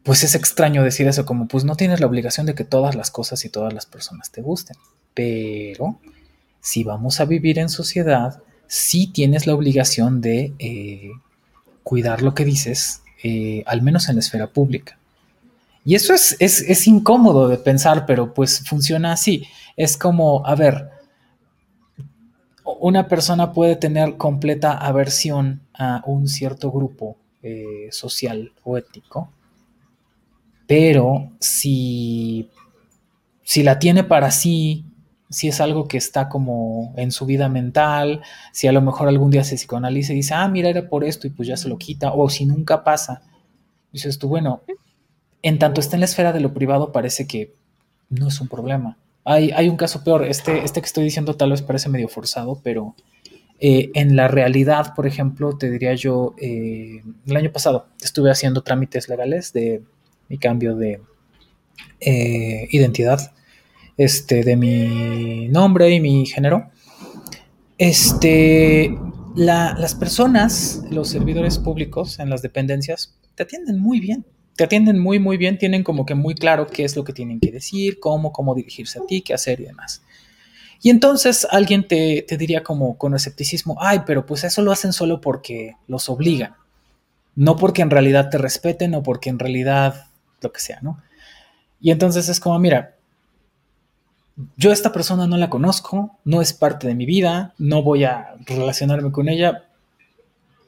pues es extraño decir eso, como pues no tienes la obligación de que todas las cosas y todas las personas te gusten, pero si vamos a vivir en sociedad, sí tienes la obligación de eh, cuidar lo que dices, eh, al menos en la esfera pública. Y eso es, es, es, incómodo de pensar, pero pues funciona así. Es como, a ver, una persona puede tener completa aversión a un cierto grupo eh, social o étnico, pero si, si la tiene para sí, si es algo que está como en su vida mental, si a lo mejor algún día se psicoanaliza y dice, ah, mira, era por esto y pues ya se lo quita, o si nunca pasa, dices tú, bueno, en tanto está en la esfera de lo privado parece que no es un problema. Hay, hay un caso peor, este, este que estoy diciendo tal vez parece medio forzado, pero eh, en la realidad, por ejemplo, te diría yo, eh, el año pasado estuve haciendo trámites legales de mi cambio de eh, identidad, este, de mi nombre y mi género. Este, las personas, los servidores públicos en las dependencias, te atienden muy bien. Te atienden muy, muy bien. Tienen como que muy claro qué es lo que tienen que decir, cómo, cómo dirigirse a ti, qué hacer y demás. Y entonces alguien te, te diría como con escepticismo, ay, pero pues eso lo hacen solo porque los obligan. No porque en realidad te respeten o porque en realidad lo que sea, ¿no? Y entonces es como, mira, yo esta persona no la conozco, no es parte de mi vida, no voy a relacionarme con ella,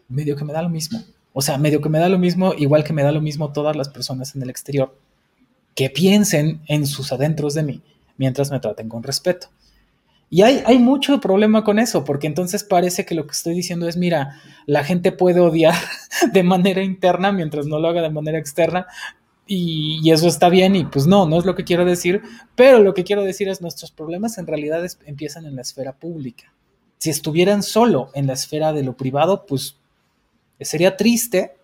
medio que me da lo mismo. O sea, medio que me da lo mismo, igual que me da lo mismo todas las personas en el exterior que piensen en sus adentros de mí mientras me traten con respeto. Y hay, hay, mucho problema con eso, porque entonces parece que lo que estoy diciendo es, mira, la gente puede odiar de manera interna mientras no lo haga de manera externa, y, eso está bien y pues no, no es lo que quiero decir, pero lo que quiero decir es nuestros problemas en realidad empiezan en la esfera pública. Si estuvieran solo en la esfera de lo privado, pues sería triste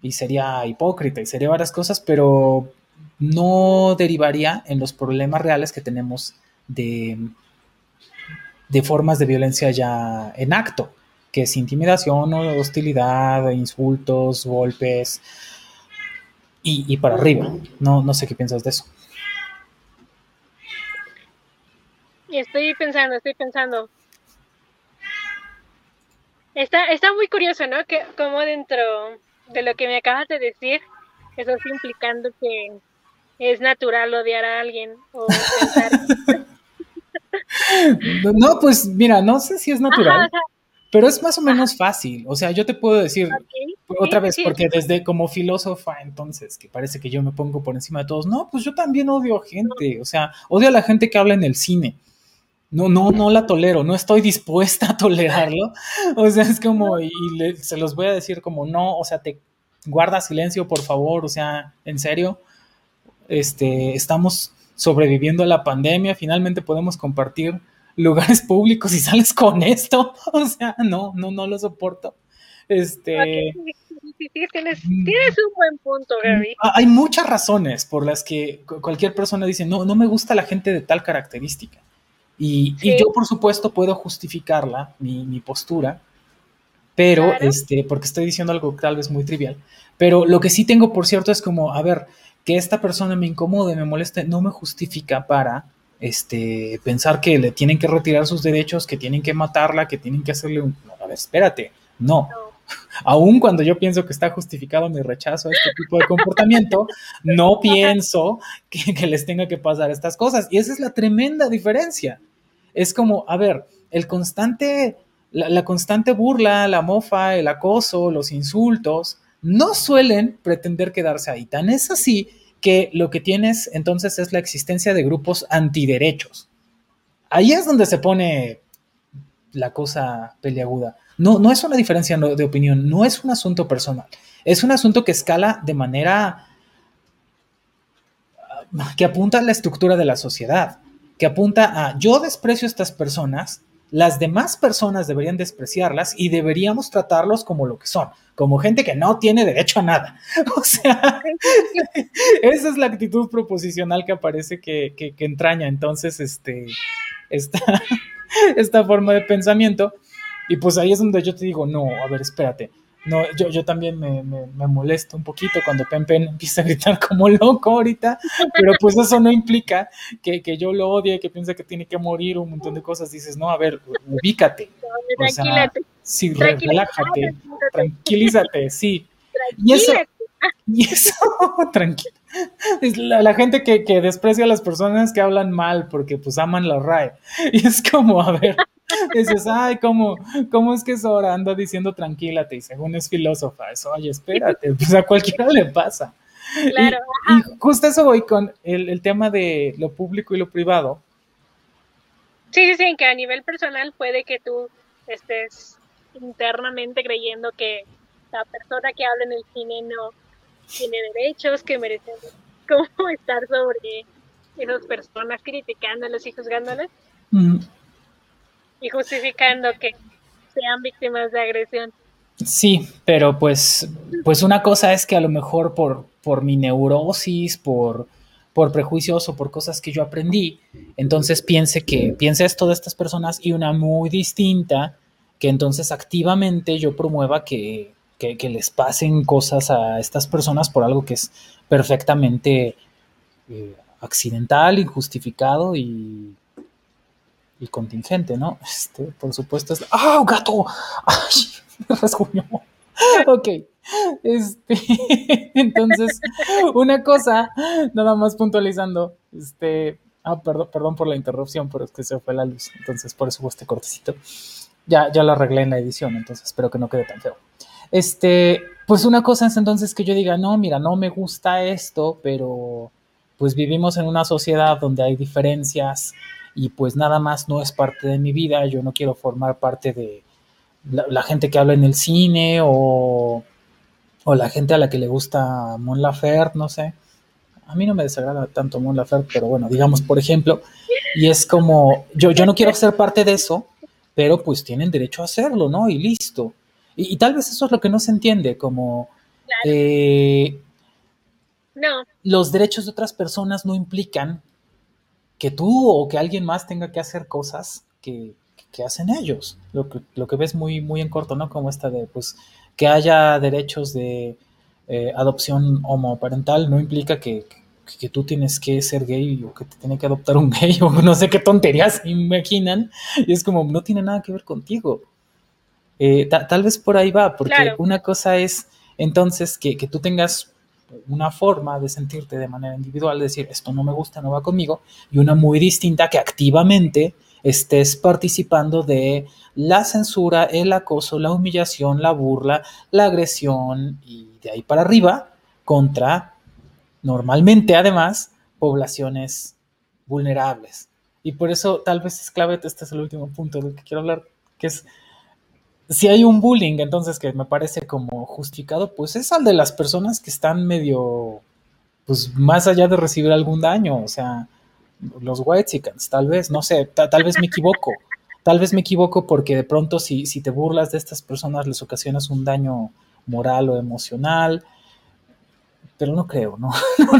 y sería hipócrita y sería varias cosas, pero no derivaría en los problemas reales que tenemos de, de formas de violencia ya en acto, que es intimidación, hostilidad, insultos, golpes, y, para arriba. No, no sé qué piensas de eso. Estoy pensando, estoy pensando. Está, está muy curioso, ¿no? Que como dentro de lo que me acabas de decir, eso está implicando que es natural odiar a alguien o no, pues mira, no sé si es natural. Pero es más o menos fácil. O sea, yo te puedo decir otra vez, porque desde como filósofa, entonces, que parece que yo me pongo por encima de todos. No, pues yo también odio gente. O sea, odio a la gente que habla en el cine. No, no, no la tolero. No estoy dispuesta a tolerarlo. O sea, es como, y se los voy a decir como, no, o sea, te guarda silencio, por favor. O sea, en serio, este, estamos sobreviviendo a la pandemia. Finalmente podemos compartir lugares públicos y sales con esto. O sea, no, no, no lo soporto. Este. tienes, un buen punto, Gary. Mm, hay muchas razones por las que cualquier persona dice, no, no me gusta la gente de tal característica. Y, yo, por supuesto, puedo justificarla, mi, postura, pero, este, porque estoy diciendo algo tal vez muy trivial. Pero lo que sí tengo, por cierto, es como, a ver, que esta persona me incomode, me moleste, no me justifica para este, pensar que le tienen que retirar sus derechos, que tienen que matarla, que tienen que hacerle un... A ver, espérate, no. Aún cuando yo pienso que está justificado mi rechazo a este tipo de comportamiento, no pienso que, les tenga que pasar estas cosas. Y esa es la tremenda diferencia. Es como, a ver, el constante, la, la constante burla, la mofa, el acoso, los insultos, no suelen pretender quedarse ahí. Tan es así que lo que tienes entonces es la existencia de grupos antiderechos. Ahí es donde se pone la cosa peleaguda. No, no es una diferencia de opinión, no es un asunto personal, es un asunto que escala de manera ah, que apunta a la estructura de la sociedad, que apunta a yo desprecio a estas personas, las demás personas deberían despreciarlas y deberíamos tratarlos como lo que son, como gente que no tiene derecho a nada. O sea, esa es la actitud proposicional que aparece que, entraña entonces este, esta, esta forma de pensamiento. Y pues ahí es donde yo te digo, no, a ver, espérate, no, yo, yo también me, me, molesto un poquito cuando Pen Pen empieza a gritar como loco ahorita, pero pues eso no implica que, que yo lo odie, que piense que tiene que morir, un montón de cosas. Dices, no, a ver, ubícate. O sea, sí, relájate, tranquilízate, sí. Y eso, y eso, tranquilo. Es la, la, gente que, que, desprecia a las personas que hablan mal porque pues aman la RAE. Y es como, a ver, dices, ay, ¿cómo, ¿cómo es que Sora anda diciendo tranquilate y según es filósofa? Eso, oye, espérate, pues a cualquiera le pasa. Claro. Y, justo eso voy con el, el, tema de lo público y lo privado. Sí, sí, sí, que a nivel personal puede que tú estés internamente creyendo que la persona que habla en el cine no tiene derechos, que merece como estar sobre esas personas criticándolos y juzgándolos y justificando que sean víctimas de agresión. Sí, pero pues, pues una cosa es que a lo mejor por, por mi neurosis, por, por prejuicios o por cosas que yo aprendí, entonces piense que piense esto de estas personas y una muy distinta, que entonces activamente yo promueva que, que, les pasen cosas a estas personas por algo que es perfectamente eh, accidental, injustificado y y contingente, ¿no? Este, por supuesto es... ¡Ah, gato! ¡Ay! Me rasguñó. Ok. Este, entonces, una cosa, nada más puntualizando, este, ah, perdón, perdón por la interrupción, pero es que se fue la luz, entonces por eso fue este cortecito. Ya, ya lo arreglé en la edición, entonces espero que no quede tan feo. Este, pues una cosa es entonces que yo diga, no, mira, no me gusta esto, pero pues vivimos en una sociedad donde hay diferencias y pues nada más no es parte de mi vida, yo no quiero formar parte de la, gente que habla en el cine o, o, la gente a la que le gusta Mon Laferte, no sé. A mí no me desagrada tanto Mon Laferte, pero bueno, digamos por ejemplo, y es como, yo, yo no quiero ser parte de eso, pero pues tienen derecho a hacerlo, ¿no? Y listo. Y, tal vez eso es lo que no se entiende, como... Eh, no. Los derechos de otras personas no implican que tú o que alguien más tenga que hacer cosas que, hacen ellos. Lo que, lo que ves muy, muy en corto, ¿no? Como esta de, pues, que haya derechos de eh, adopción homoparental no implica que, tú tienes que ser gay o que te tiene que adoptar un gay o no sé qué tonterías imaginan. Y es como, no tiene nada que ver contigo. Eh, tal vez por ahí va, porque una cosa es entonces que, que tú tengas una forma de sentirte de manera individual, decir, esto no me gusta, no va conmigo, y una muy distinta que activamente estés participando de la censura, el acoso, la humillación, la burla, la agresión y de ahí para arriba contra, normalmente además, poblaciones vulnerables. Y por eso tal vez es clave, este es el último punto del que quiero hablar, que es si hay un bullying, entonces que me parece como justificado, pues es al de las personas que están medio, pues más allá de recibir algún daño, o sea, los white tal vez, no sé, tal vez me equivoco, tal vez me equivoco porque de pronto si, si te burlas de estas personas les ocasionas un daño moral o emocional, pero no creo, no,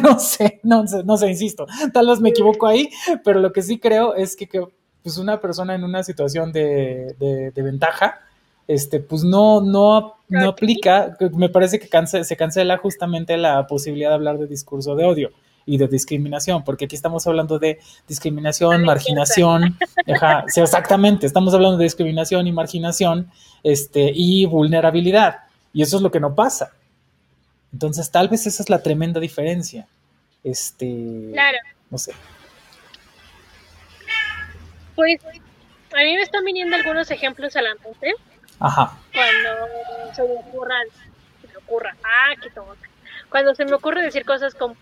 no, sé, no sé, no sé, insisto, tal vez me equivoco ahí, pero lo que sí creo es que, que pues una persona en una situación de, de, de ventaja, este, pues no, no, no aplica, me parece que se cancela justamente la posibilidad de hablar de discurso de odio y de discriminación, porque aquí estamos hablando de discriminación, marginación, ajá, sí, exactamente, estamos hablando de discriminación y marginación, este, y vulnerabilidad, y eso es lo que no pasa. Entonces, tal vez esa es la tremenda diferencia. Este, claro. No sé. Pues a mí me están viniendo algunos ejemplos a la mente Ajá. Cuando se me ocurra, se me ocurra, ah, qué Cuando se me ocurre decir cosas como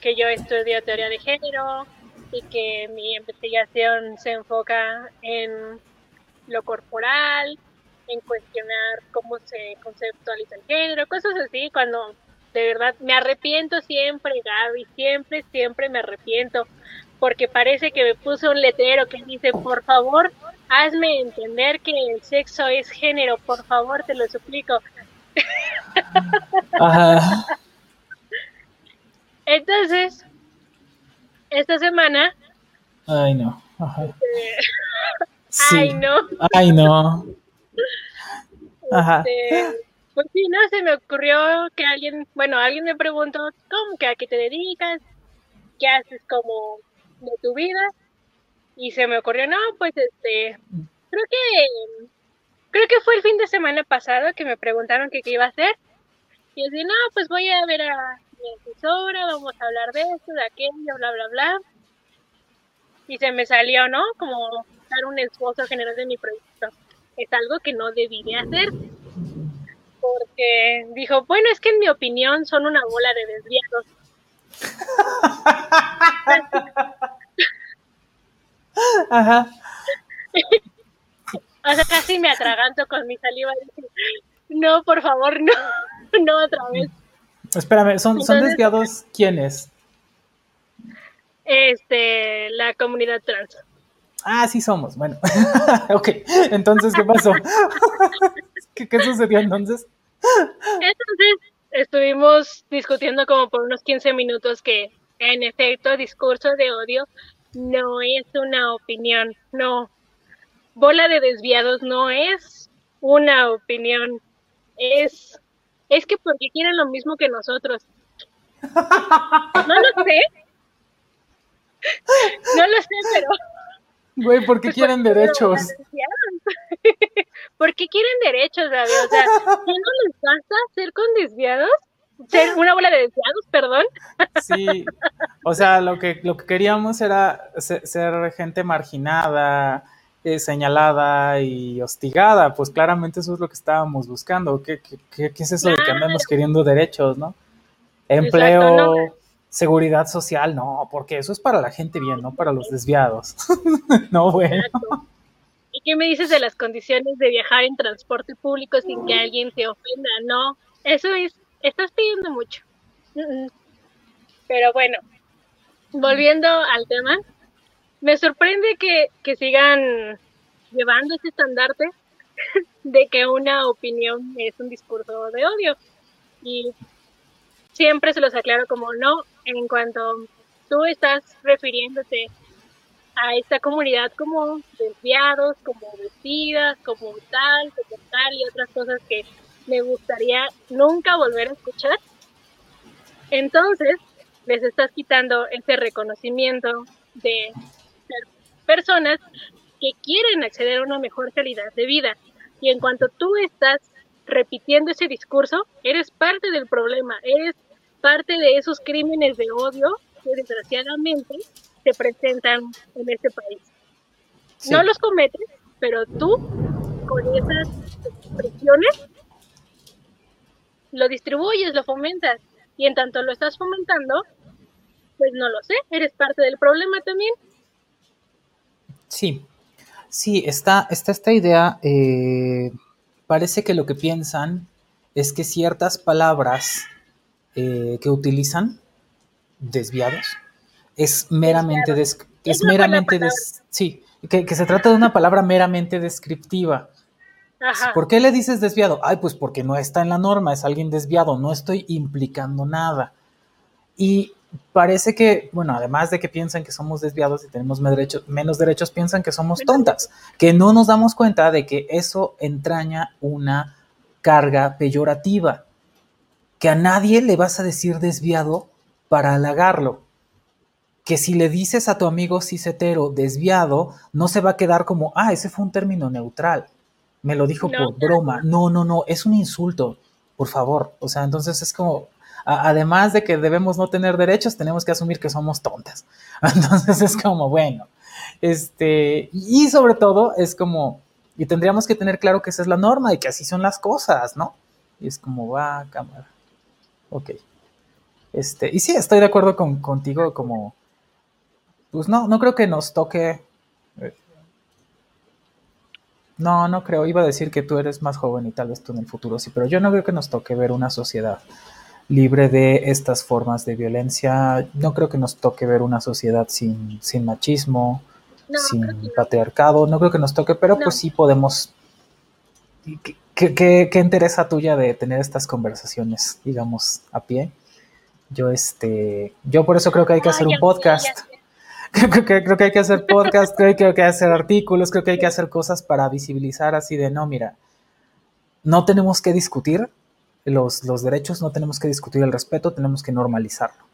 que yo estudio teoría de género y que mi investigación se enfoca en lo corporal, en cuestionar cómo se conceptualiza el género, cosas así, cuando de verdad me arrepiento siempre, Gaby, siempre, siempre me arrepiento, porque parece que me puso un letrero que dice, por favor, hazme entender que el sexo es género, por favor, te lo suplico. Entonces, esta semana... Ay, no. Ay, no. Ay, no. Ajá. Este, Pues sí, no, se me ocurrió que alguien, bueno, alguien me preguntó, ¿cómo que a qué te dedicas? ¿Qué haces como de tu vida? Y se me ocurrió, no, pues este, creo que, creo que fue el fin de semana pasado que me preguntaron qué iba a hacer. Y yo dije, no, pues voy a ver a mi asesora, vamos a hablar de esto, de aquello, bla, bla, bla. Y se me salió, ¿no? Como dar un esposo general de mi proyecto. Es algo que no debí hacer porque dijo, bueno, es que en mi opinión son una bola de desviados. Ajá. o sea, casi me atraganto con mi saliva. No, por favor, no, no otra vez. Espérame, ¿son, ¿son desviados quiénes? Este, la comunidad trans. Ah, sí somos. Bueno, ok. Entonces, ¿qué pasó? ¿Qué, ¿Qué, sucedió entonces? Entonces, estuvimos discutiendo como por unos 15 minutos que, en efecto, discurso de odio no es una opinión, no. Bola de desviados no es una opinión, es, es que porque quieren lo mismo que nosotros. No lo sé. No lo sé, pero Güey, ¿por qué pues quieren derechos? ¿Por qué quieren derechos, David? O sea, ¿qué no les basta ser con desviados? Ser una bola de desviados, perdón. Sí, o sea, lo que, lo que queríamos era ser, gente marginada, eh, señalada y hostigada. Pues claramente eso es lo que estábamos buscando. ¿Qué, qué, qué es eso de que andamos queriendo derechos, no? Empleo seguridad social, no, porque eso es para la gente bien, no para los desviados. no, bueno. ¿Y qué me dices de las condiciones de viajar en transporte público sin que alguien te ofenda? No, eso es, estás pidiendo mucho. Pero bueno, volviendo al tema, me sorprende que, que sigan llevando ese estandarte de que una opinión es un discurso de odio. Y siempre se los aclaro como no, en cuanto tú estás refiriéndote a esta comunidad como desviados, como vestidas, como tal, como tal y otras cosas que me gustaría nunca volver a escuchar, entonces les estás quitando ese reconocimiento de ser personas que quieren acceder a una mejor calidad de vida. Y en cuanto tú estás repitiendo ese discurso, eres parte del problema, eres parte de esos crímenes de odio que desgraciadamente se presentan en este país. No los cometes, pero tú, con esas expresiones, lo distribuyes, lo fomentas. Y en tanto lo estás fomentando, pues no lo sé, eres parte del problema también. Sí, sí, está, está esta idea, eh, parece que lo que piensan es que ciertas palabras eh, que utilizan desviados es meramente es, meramente sí que, se trata de una palabra meramente descriptiva. ¿Por qué le dices desviado? Ay, pues porque no está en la norma, es alguien desviado, no estoy implicando nada. Y parece que, bueno, además de que piensan que somos desviados y tenemos menos derechos, piensan que somos tontas, que no nos damos cuenta de que eso entraña una carga peyorativa que a nadie le vas a decir desviado para halagarlo. Que si le dices a tu amigo cisetero desviado, no se va a quedar como, ah, ese fue un término neutral. Me lo dijo por broma. No, no, no, es un insulto, por favor. O sea, entonces es como, además de que debemos no tener derechos, tenemos que asumir que somos tontas. Entonces es como, bueno, este, y sobre todo es como, y tendríamos que tener claro que esa es la norma y que así son las cosas, ¿no? Y es como, va, cámara. Ok. Este, y sí, estoy de acuerdo con, contigo como... Pues no, no creo que nos toque... Eh, no, no creo. Iba a decir que tú eres más joven y tal vez tú en el futuro sí, pero yo no creo que nos toque ver una sociedad libre de estas formas de violencia. No creo que nos toque ver una sociedad sin, sin machismo, sin patriarcado. No creo que nos toque, pero pues sí podemos ¿Qué, qué, interesa tuya de tener estas conversaciones, digamos, a pie? Yo, este, yo por eso creo que hay que hacer un podcast. Creo que, creo que hay que hacer podcast, creo que hay que hacer artículos, creo que hay que hacer cosas para visibilizar así de, no, mira, no tenemos que discutir, los, los derechos, no tenemos que discutir el respeto, tenemos que normalizarlo.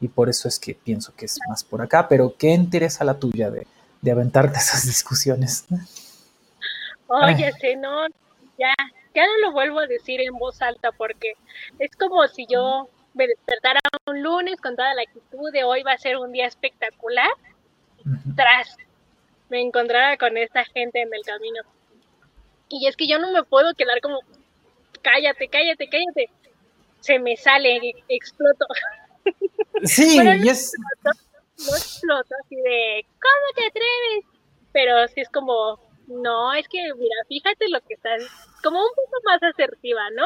Y por eso es que pienso que es más por acá, pero ¿qué interesa la tuya de, de aventarte esas discusiones? Oye, sí, no, ya, ya no lo vuelvo a decir en voz alta porque es como si yo me despertara un lunes con toda la actitud de hoy va a ser un día espectacular, tras me encontrara con esta gente en el camino. Y es que yo no me puedo quedar como, cállate, cállate, cállate. Se me sale, exploto. Sí, no y es... no exploto así de, ¿cómo te atreves? Pero sí es como, no, es que, mira, fíjate lo que estás, como un poco más asertiva, ¿no?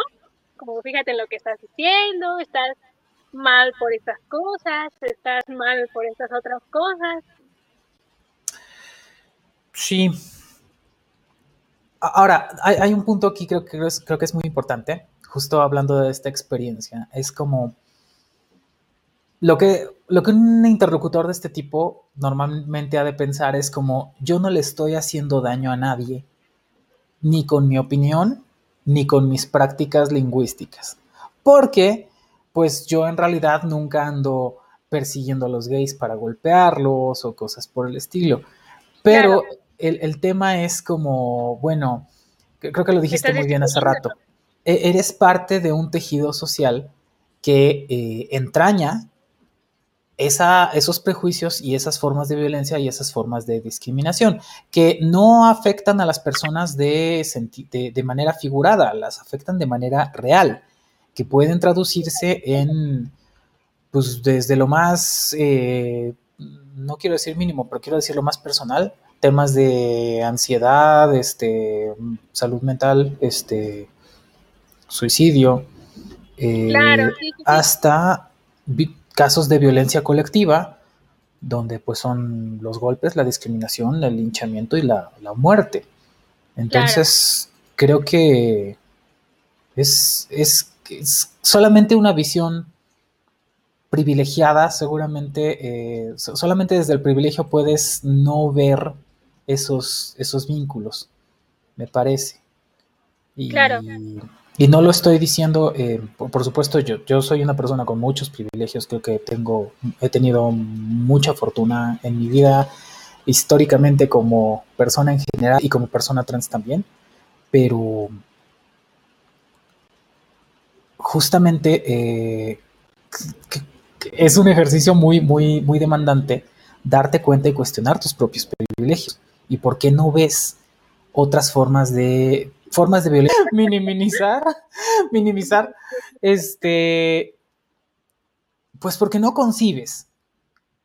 Como fíjate en lo que estás diciendo, estás mal por estas cosas, estás mal por estas otras cosas. Sí. Ahora, hay, un punto aquí creo que creo que es muy importante, justo hablando de esta experiencia. Es como lo que, lo que un interlocutor de este tipo normalmente ha de pensar es como yo no le estoy haciendo daño a nadie, ni con mi opinión, ni con mis prácticas lingüísticas. Porque, pues yo en realidad nunca ando persiguiendo a los gays para golpearlos o cosas por el estilo. Pero el, tema es como, bueno, creo que lo dijiste muy bien hace rato. E, eres parte de un tejido social que eh, entraña esos prejuicios y esas formas de violencia y esas formas de discriminación, que no afectan a las personas de, de, manera figurada, las afectan de manera real, que pueden traducirse en, pues desde lo más, eh, no quiero decir mínimo, pero quiero decir lo más personal, temas de ansiedad, este, salud mental, este, suicidio, eh, hasta casos de violencia colectiva, donde pues son los golpes, la discriminación, el linchamiento y la, muerte. Entonces, creo que es, es, solamente una visión privilegiada, seguramente, eh, solamente desde el privilegio puedes no ver esos, esos vínculos, me parece. Y, claro. Y no lo estoy diciendo, eh, por, supuesto, yo, yo soy una persona con muchos privilegios, creo que tengo, he tenido mucha fortuna en mi vida históricamente como persona en general y como persona trans también, pero justamente eh, es un ejercicio muy, muy, muy demandante darte cuenta y cuestionar tus propios privilegios y por qué no ves otras formas de formas de violencia, minimizar, minimizar, este, pues porque no concibes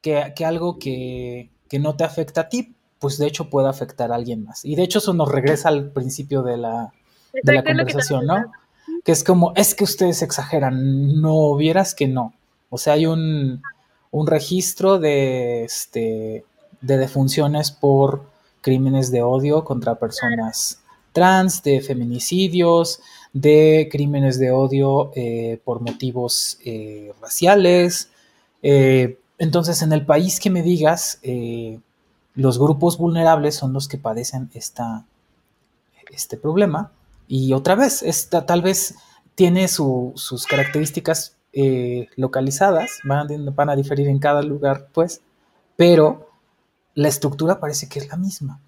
que, algo que, no te afecta a ti, pues de hecho puede afectar a alguien más. Y de hecho eso nos regresa al principio de la, de la conversación, ¿no? Que es como, es que ustedes exageran, no vieras que no. O sea, hay un, un registro de, este, de defunciones por crímenes de odio contra personas trans, de feminicidios, de crímenes de odio eh, por motivos eh, raciales. Eh, entonces, en el país que me digas, los grupos vulnerables son los que padecen esta, este problema. Y otra vez, esta tal vez tiene sus características localizadas, van, van a diferir en cada lugar, pues, pero la estructura parece que es la misma.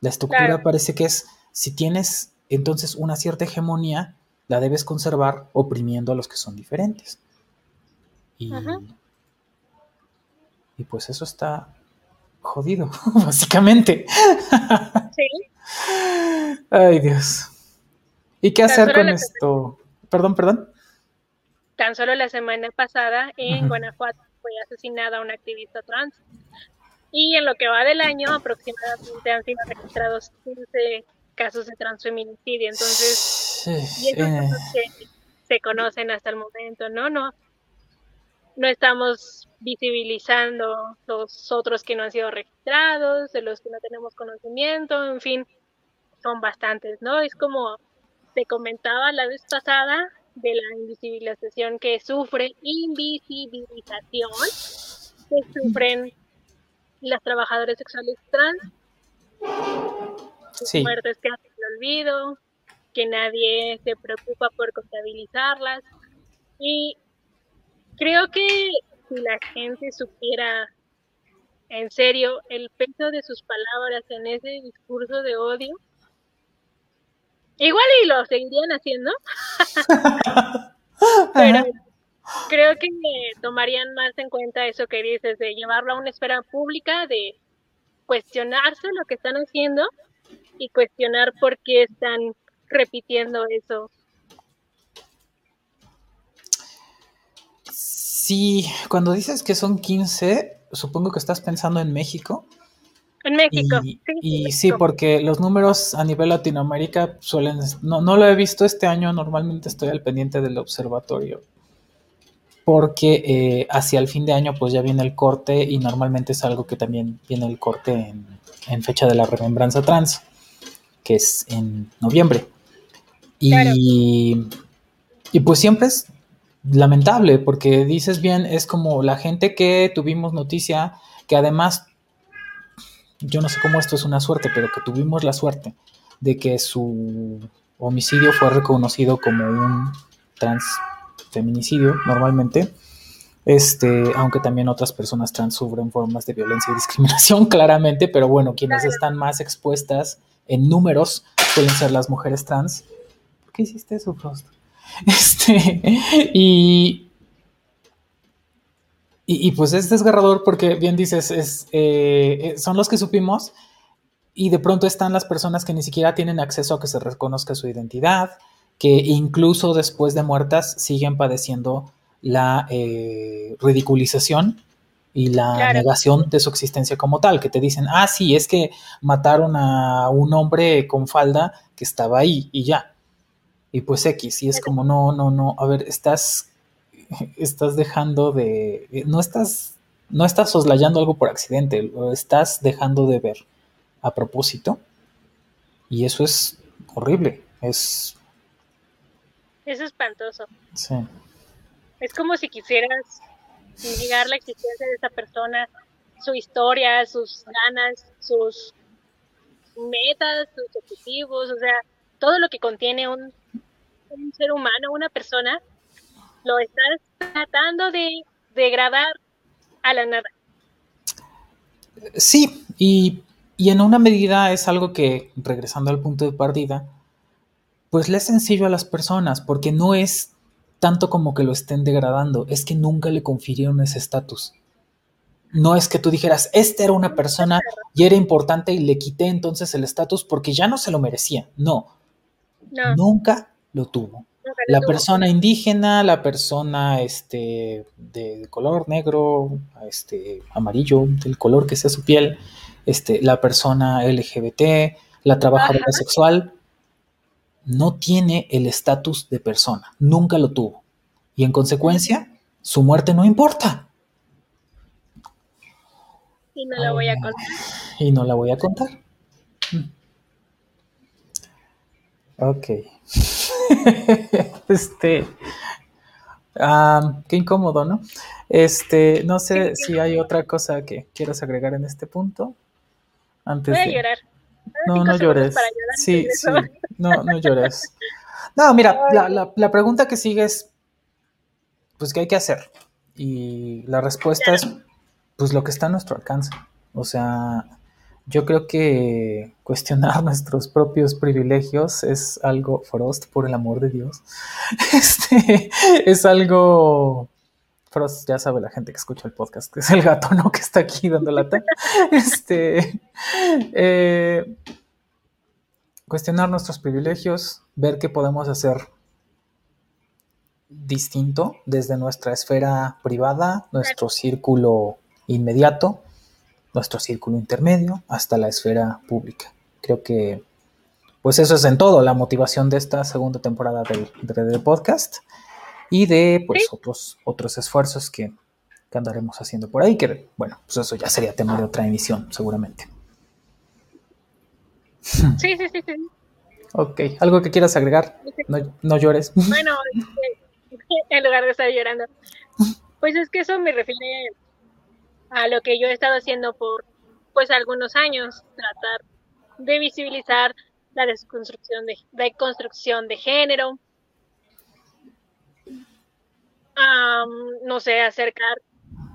La estructura parece que es si tienes entonces una cierta hegemonía, la debes conservar oprimiendo a los que son diferentes. Y, y pues eso está jodido, básicamente. Sí. Ay, Dios. ¿Y qué hacer con esto? Perdón, perdón. Tan solo la semana pasada en Guanajuato fue asesinada una activista trans. Y en lo que va del año, aproximadamente han sido registrados 15 casos de transfeminicidio. Entonces, y esas eh. cosas que se conocen hasta el momento, ¿no? No, no estamos visibilizando los otros que no han sido registrados, de los que no tenemos conocimiento, en fin, son bastantes, ¿no? Es como te comentaba la vez pasada de la invisibilización que sufre, invisibilización que sufren las trabajadoras sexuales trans, muertes que hacen el olvido, que nadie se preocupa por contabilizarlas. Y creo que si la gente supiera en serio el peso de sus palabras en ese discurso de odio, igual y lo seguirían haciendo, pero creo que tomarían más en cuenta eso que dices, de llevarlo a una esfera pública, de cuestionarse lo que están haciendo y cuestionar por qué están repitiendo eso. Sí, cuando dices que son 15, supongo que estás pensando en México. En México. Y sí, y sí, porque los números a nivel Latinoamérica suelen... No, no lo he visto este año, normalmente estoy al pendiente del observatorio. Porque eh, hacia el fin de año pues ya viene el corte y normalmente es algo que también viene el corte en, en fecha de la remembranza trans, que es en noviembre. Y, y pues siempre es lamentable, porque dices bien, es como la gente que tuvimos noticia, que además, yo no sé cómo esto es una suerte, pero que tuvimos la suerte de que su homicidio fue reconocido como un transfeminicidio normalmente. Este, aunque también otras personas trans sufren formas de violencia y discriminación, claramente, pero bueno, quienes están más expuestas en números suelen ser las mujeres trans. ¿Por qué hiciste eso, Frost? Este, y, y, pues es desgarrador porque bien dices, es, eh, son los que supimos y de pronto están las personas que ni siquiera tienen acceso a que se reconozca su identidad, que incluso después de muertas siguen padeciendo la eh, ridiculización y la negación de su existencia como tal, que te dicen, ah, sí, es que mataron a un hombre con falda que estaba ahí y ya. Y pues X, y es como, no, no, no, a ver, estás, estás dejando de, no estás, no estás soslayando algo por accidente, lo estás dejando de ver a propósito. Y eso es horrible, es... Es espantoso. Sí. Es como si quisieras negar la existencia de esa persona, su historia, sus ganas, sus metas, sus objetivos, o sea, todo lo que contiene un un ser humano, una persona, lo estás tratando de degradar a la nada. Sí, y, y en una medida es algo que, regresando al punto de partida, pues le es sencillo a las personas, porque no es tanto como que lo estén degradando, es que nunca le confirieron ese estatus. No es que tú dijeras, esta era una persona y era importante y le quité entonces el estatus porque ya no se lo merecía. No. no. Nunca lo tuvo. La persona indígena, la persona este, de color negro, este, amarillo, del color que sea su piel, este, la persona LGBT, la trabajadora sexual, no tiene el estatus de persona, nunca lo tuvo. Y en consecuencia, su muerte no importa. Y no la voy a contar. Y no la voy a contar. Mm. Ok. este. qué incómodo, ¿no? Este, no sé si hay otra cosa que quieras agregar en este punto. Antes Voy a llorar. No, no llores. Sí, sí. No, no llores. No, mira, la, la, pregunta que sigue es, pues, ¿qué hay que hacer? Y la respuesta es, pues, lo que está a nuestro alcance. O sea, yo creo que cuestionar nuestros propios privilegios es algo, Frost, por el amor de Dios, este, es algo, Frost ya sabe la gente que escucha el podcast, que es el gato, ¿no? Que está aquí dando lata. Este, eh, cuestionar nuestros privilegios, ver qué podemos hacer distinto desde nuestra esfera privada, nuestro círculo inmediato nuestro círculo intermedio hasta la esfera pública. Creo que pues eso es en todo la motivación de esta segunda temporada del, podcast y de pues otros, otros esfuerzos que, que, andaremos haciendo por ahí, que bueno, pues eso ya sería tema de otra emisión seguramente. Sí, sí, sí, sí. Ok, ¿algo que quieras agregar? No, no llores. Bueno, en lugar de estar llorando, pues es que eso me refiere a lo que yo he estado haciendo por pues algunos años, tratar de visibilizar la desconstrucción de, construcción de género, no sé, acercar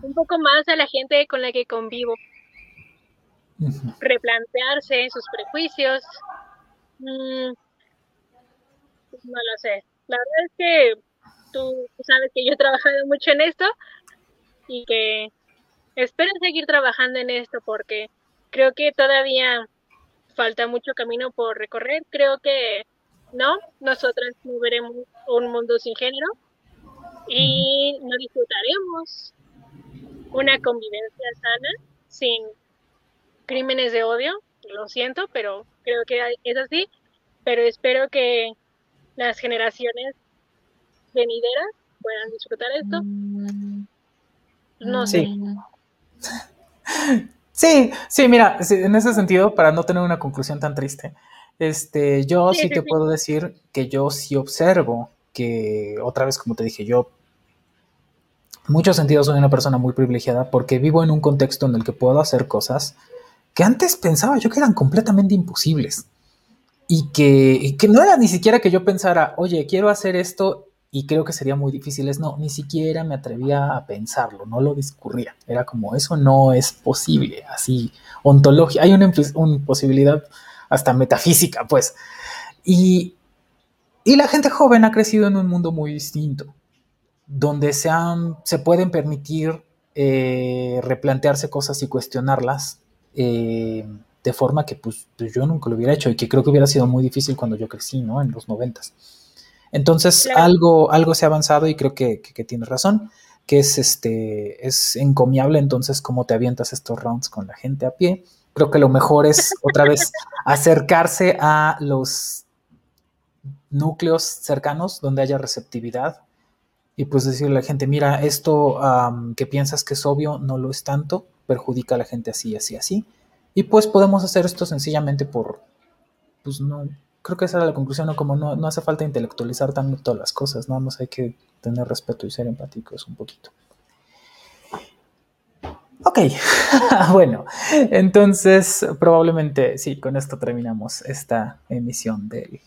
un poco más a la gente con la que convivo, replantearse sus prejuicios. Mm, no lo sé. La verdad es que tú sabes que yo he trabajado mucho en esto y que espero seguir trabajando en esto porque creo que todavía falta mucho camino por recorrer. Creo que no, nosotras no veremos un mundo sin género y no disfrutaremos una convivencia sana sin crímenes de odio. Lo siento, pero creo que es así. Pero espero que las generaciones venideras puedan disfrutar esto. No sé. Sí, sí, mira, en ese sentido, para no tener una conclusión tan triste, este, yo sí, te puedo decir que yo sí observo que, otra vez, como te dije, yo muchos sentidos soy una persona muy privilegiada porque vivo en un contexto en el que puedo hacer cosas que antes pensaba yo que eran completamente imposibles y que, que no era ni siquiera que yo pensara, oye, quiero hacer esto y creo que sería muy difícil. Es no, ni siquiera me atrevía a pensarlo, no lo discurría. Era como, eso no es posible, así, ontología, hay una, una posibilidad hasta metafísica, pues. Y, y, la gente joven ha crecido en un mundo muy distinto, donde se, han, se pueden permitir eh, replantearse cosas y cuestionarlas eh, de forma que pues, pues, yo nunca lo hubiera hecho y que creo que hubiera sido muy difícil cuando yo crecí, ¿no? En los noventas. Entonces, algo, algo se ha avanzado y creo que, que, tienes razón, que es, este, es encomiable entonces cómo te avientas estos rounds con la gente a pie. Creo que lo mejor es otra vez acercarse a los núcleos cercanos donde haya receptividad y pues decirle a la gente, mira, esto que piensas que es obvio no lo es tanto, perjudica a la gente así, así, así. Y pues podemos hacer esto sencillamente por, pues no, creo que esa era la conclusión, ¿no? Como no, hace falta intelectualizar tanto las cosas, nada más hay que tener respeto y ser empáticos un poquito. Ok, bueno, entonces probablemente sí, con esto terminamos esta emisión de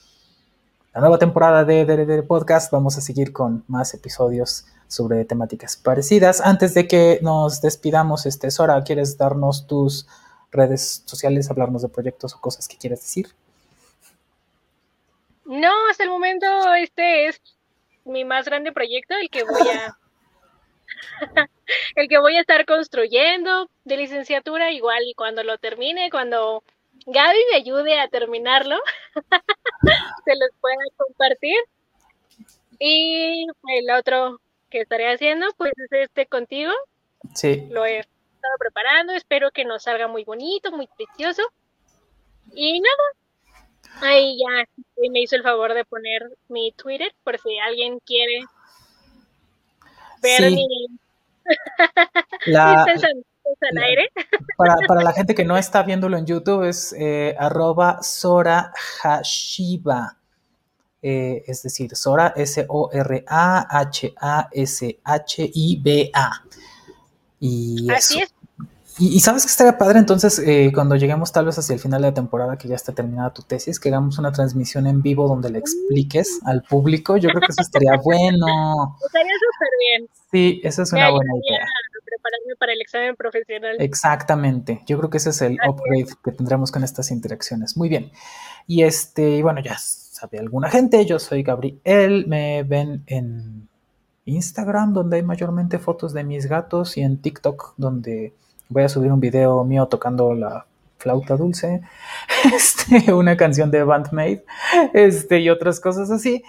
la nueva temporada de, de, podcast. Vamos a seguir con más episodios sobre temáticas parecidas. Antes de que nos despidamos, este, Sora, ¿quieres darnos tus redes sociales, hablarnos de proyectos o cosas que quieras decir? No, hasta el momento este es mi más grande proyecto, el que voy a el que voy a estar construyendo de licenciatura igual y cuando lo termine, cuando Gaby me ayude a terminarlo, se los pueda compartir. Y el otro que estaré haciendo, pues es este contigo. Sí. Lo he estado preparando, espero que nos salga muy bonito, muy precioso. Y nada, Ahí ya me hizo el favor de poner mi Twitter por si alguien quiere ver mi... La, aire. Para, para, la gente que no está viéndolo en YouTube es eh, arroba Sora Hashiba. Eh, es decir, Sora S-O-R-A-H-A-S-H-I-B-A. Y Así es. Y, sabes que estaría padre entonces eh, cuando lleguemos tal vez hacia el final de la temporada que ya está terminada tu tesis, que hagamos una transmisión en vivo donde le expliques al público. Yo creo que eso estaría bueno. Estaría súper bien. Sí, esa es una buena idea. Prepararme para el examen profesional. Exactamente. Yo creo que ese es el upgrade que tendremos con estas interacciones. Muy bien. Y este, bueno, ya sabe alguna gente, yo soy Gabriel, me ven en Instagram donde hay mayormente fotos de mis gatos y en TikTok donde voy a subir un video mío tocando la flauta dulce, este, una canción de Bandmate este, y otras cosas así.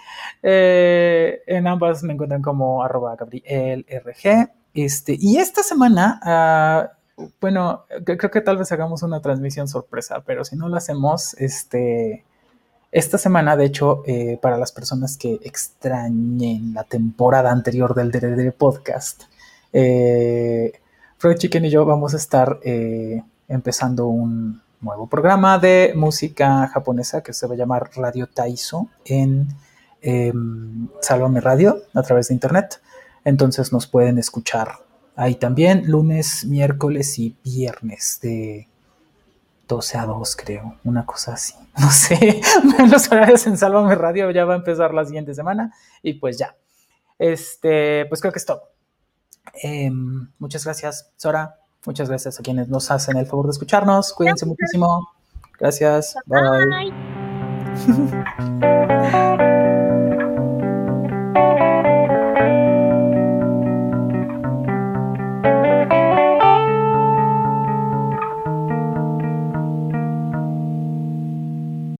Eh, en ambas me encuentran como arroba gabrielrg. Este, y esta semana, ah, bueno, creo que tal vez hagamos una transmisión sorpresa, pero si no lo hacemos, este, esta semana, de hecho, eh, para las personas que extrañen la temporada anterior del DDD Podcast, eh, Freud Chicken y yo vamos a estar eh, empezando un nuevo programa de música japonesa que se va a llamar Radio Taiso en eh, Radio a través de internet. Entonces nos pueden escuchar ahí también lunes, miércoles y viernes de 12 a 2, creo, una cosa así. No sé, los horarios en Sálvame Radio ya va a empezar la siguiente semana y pues ya. Este, pues creo que es todo. Em, muchas gracias, Sora. Muchas gracias a quienes nos hacen el favor de escucharnos. Cuídense muchísimo. Gracias. Bye.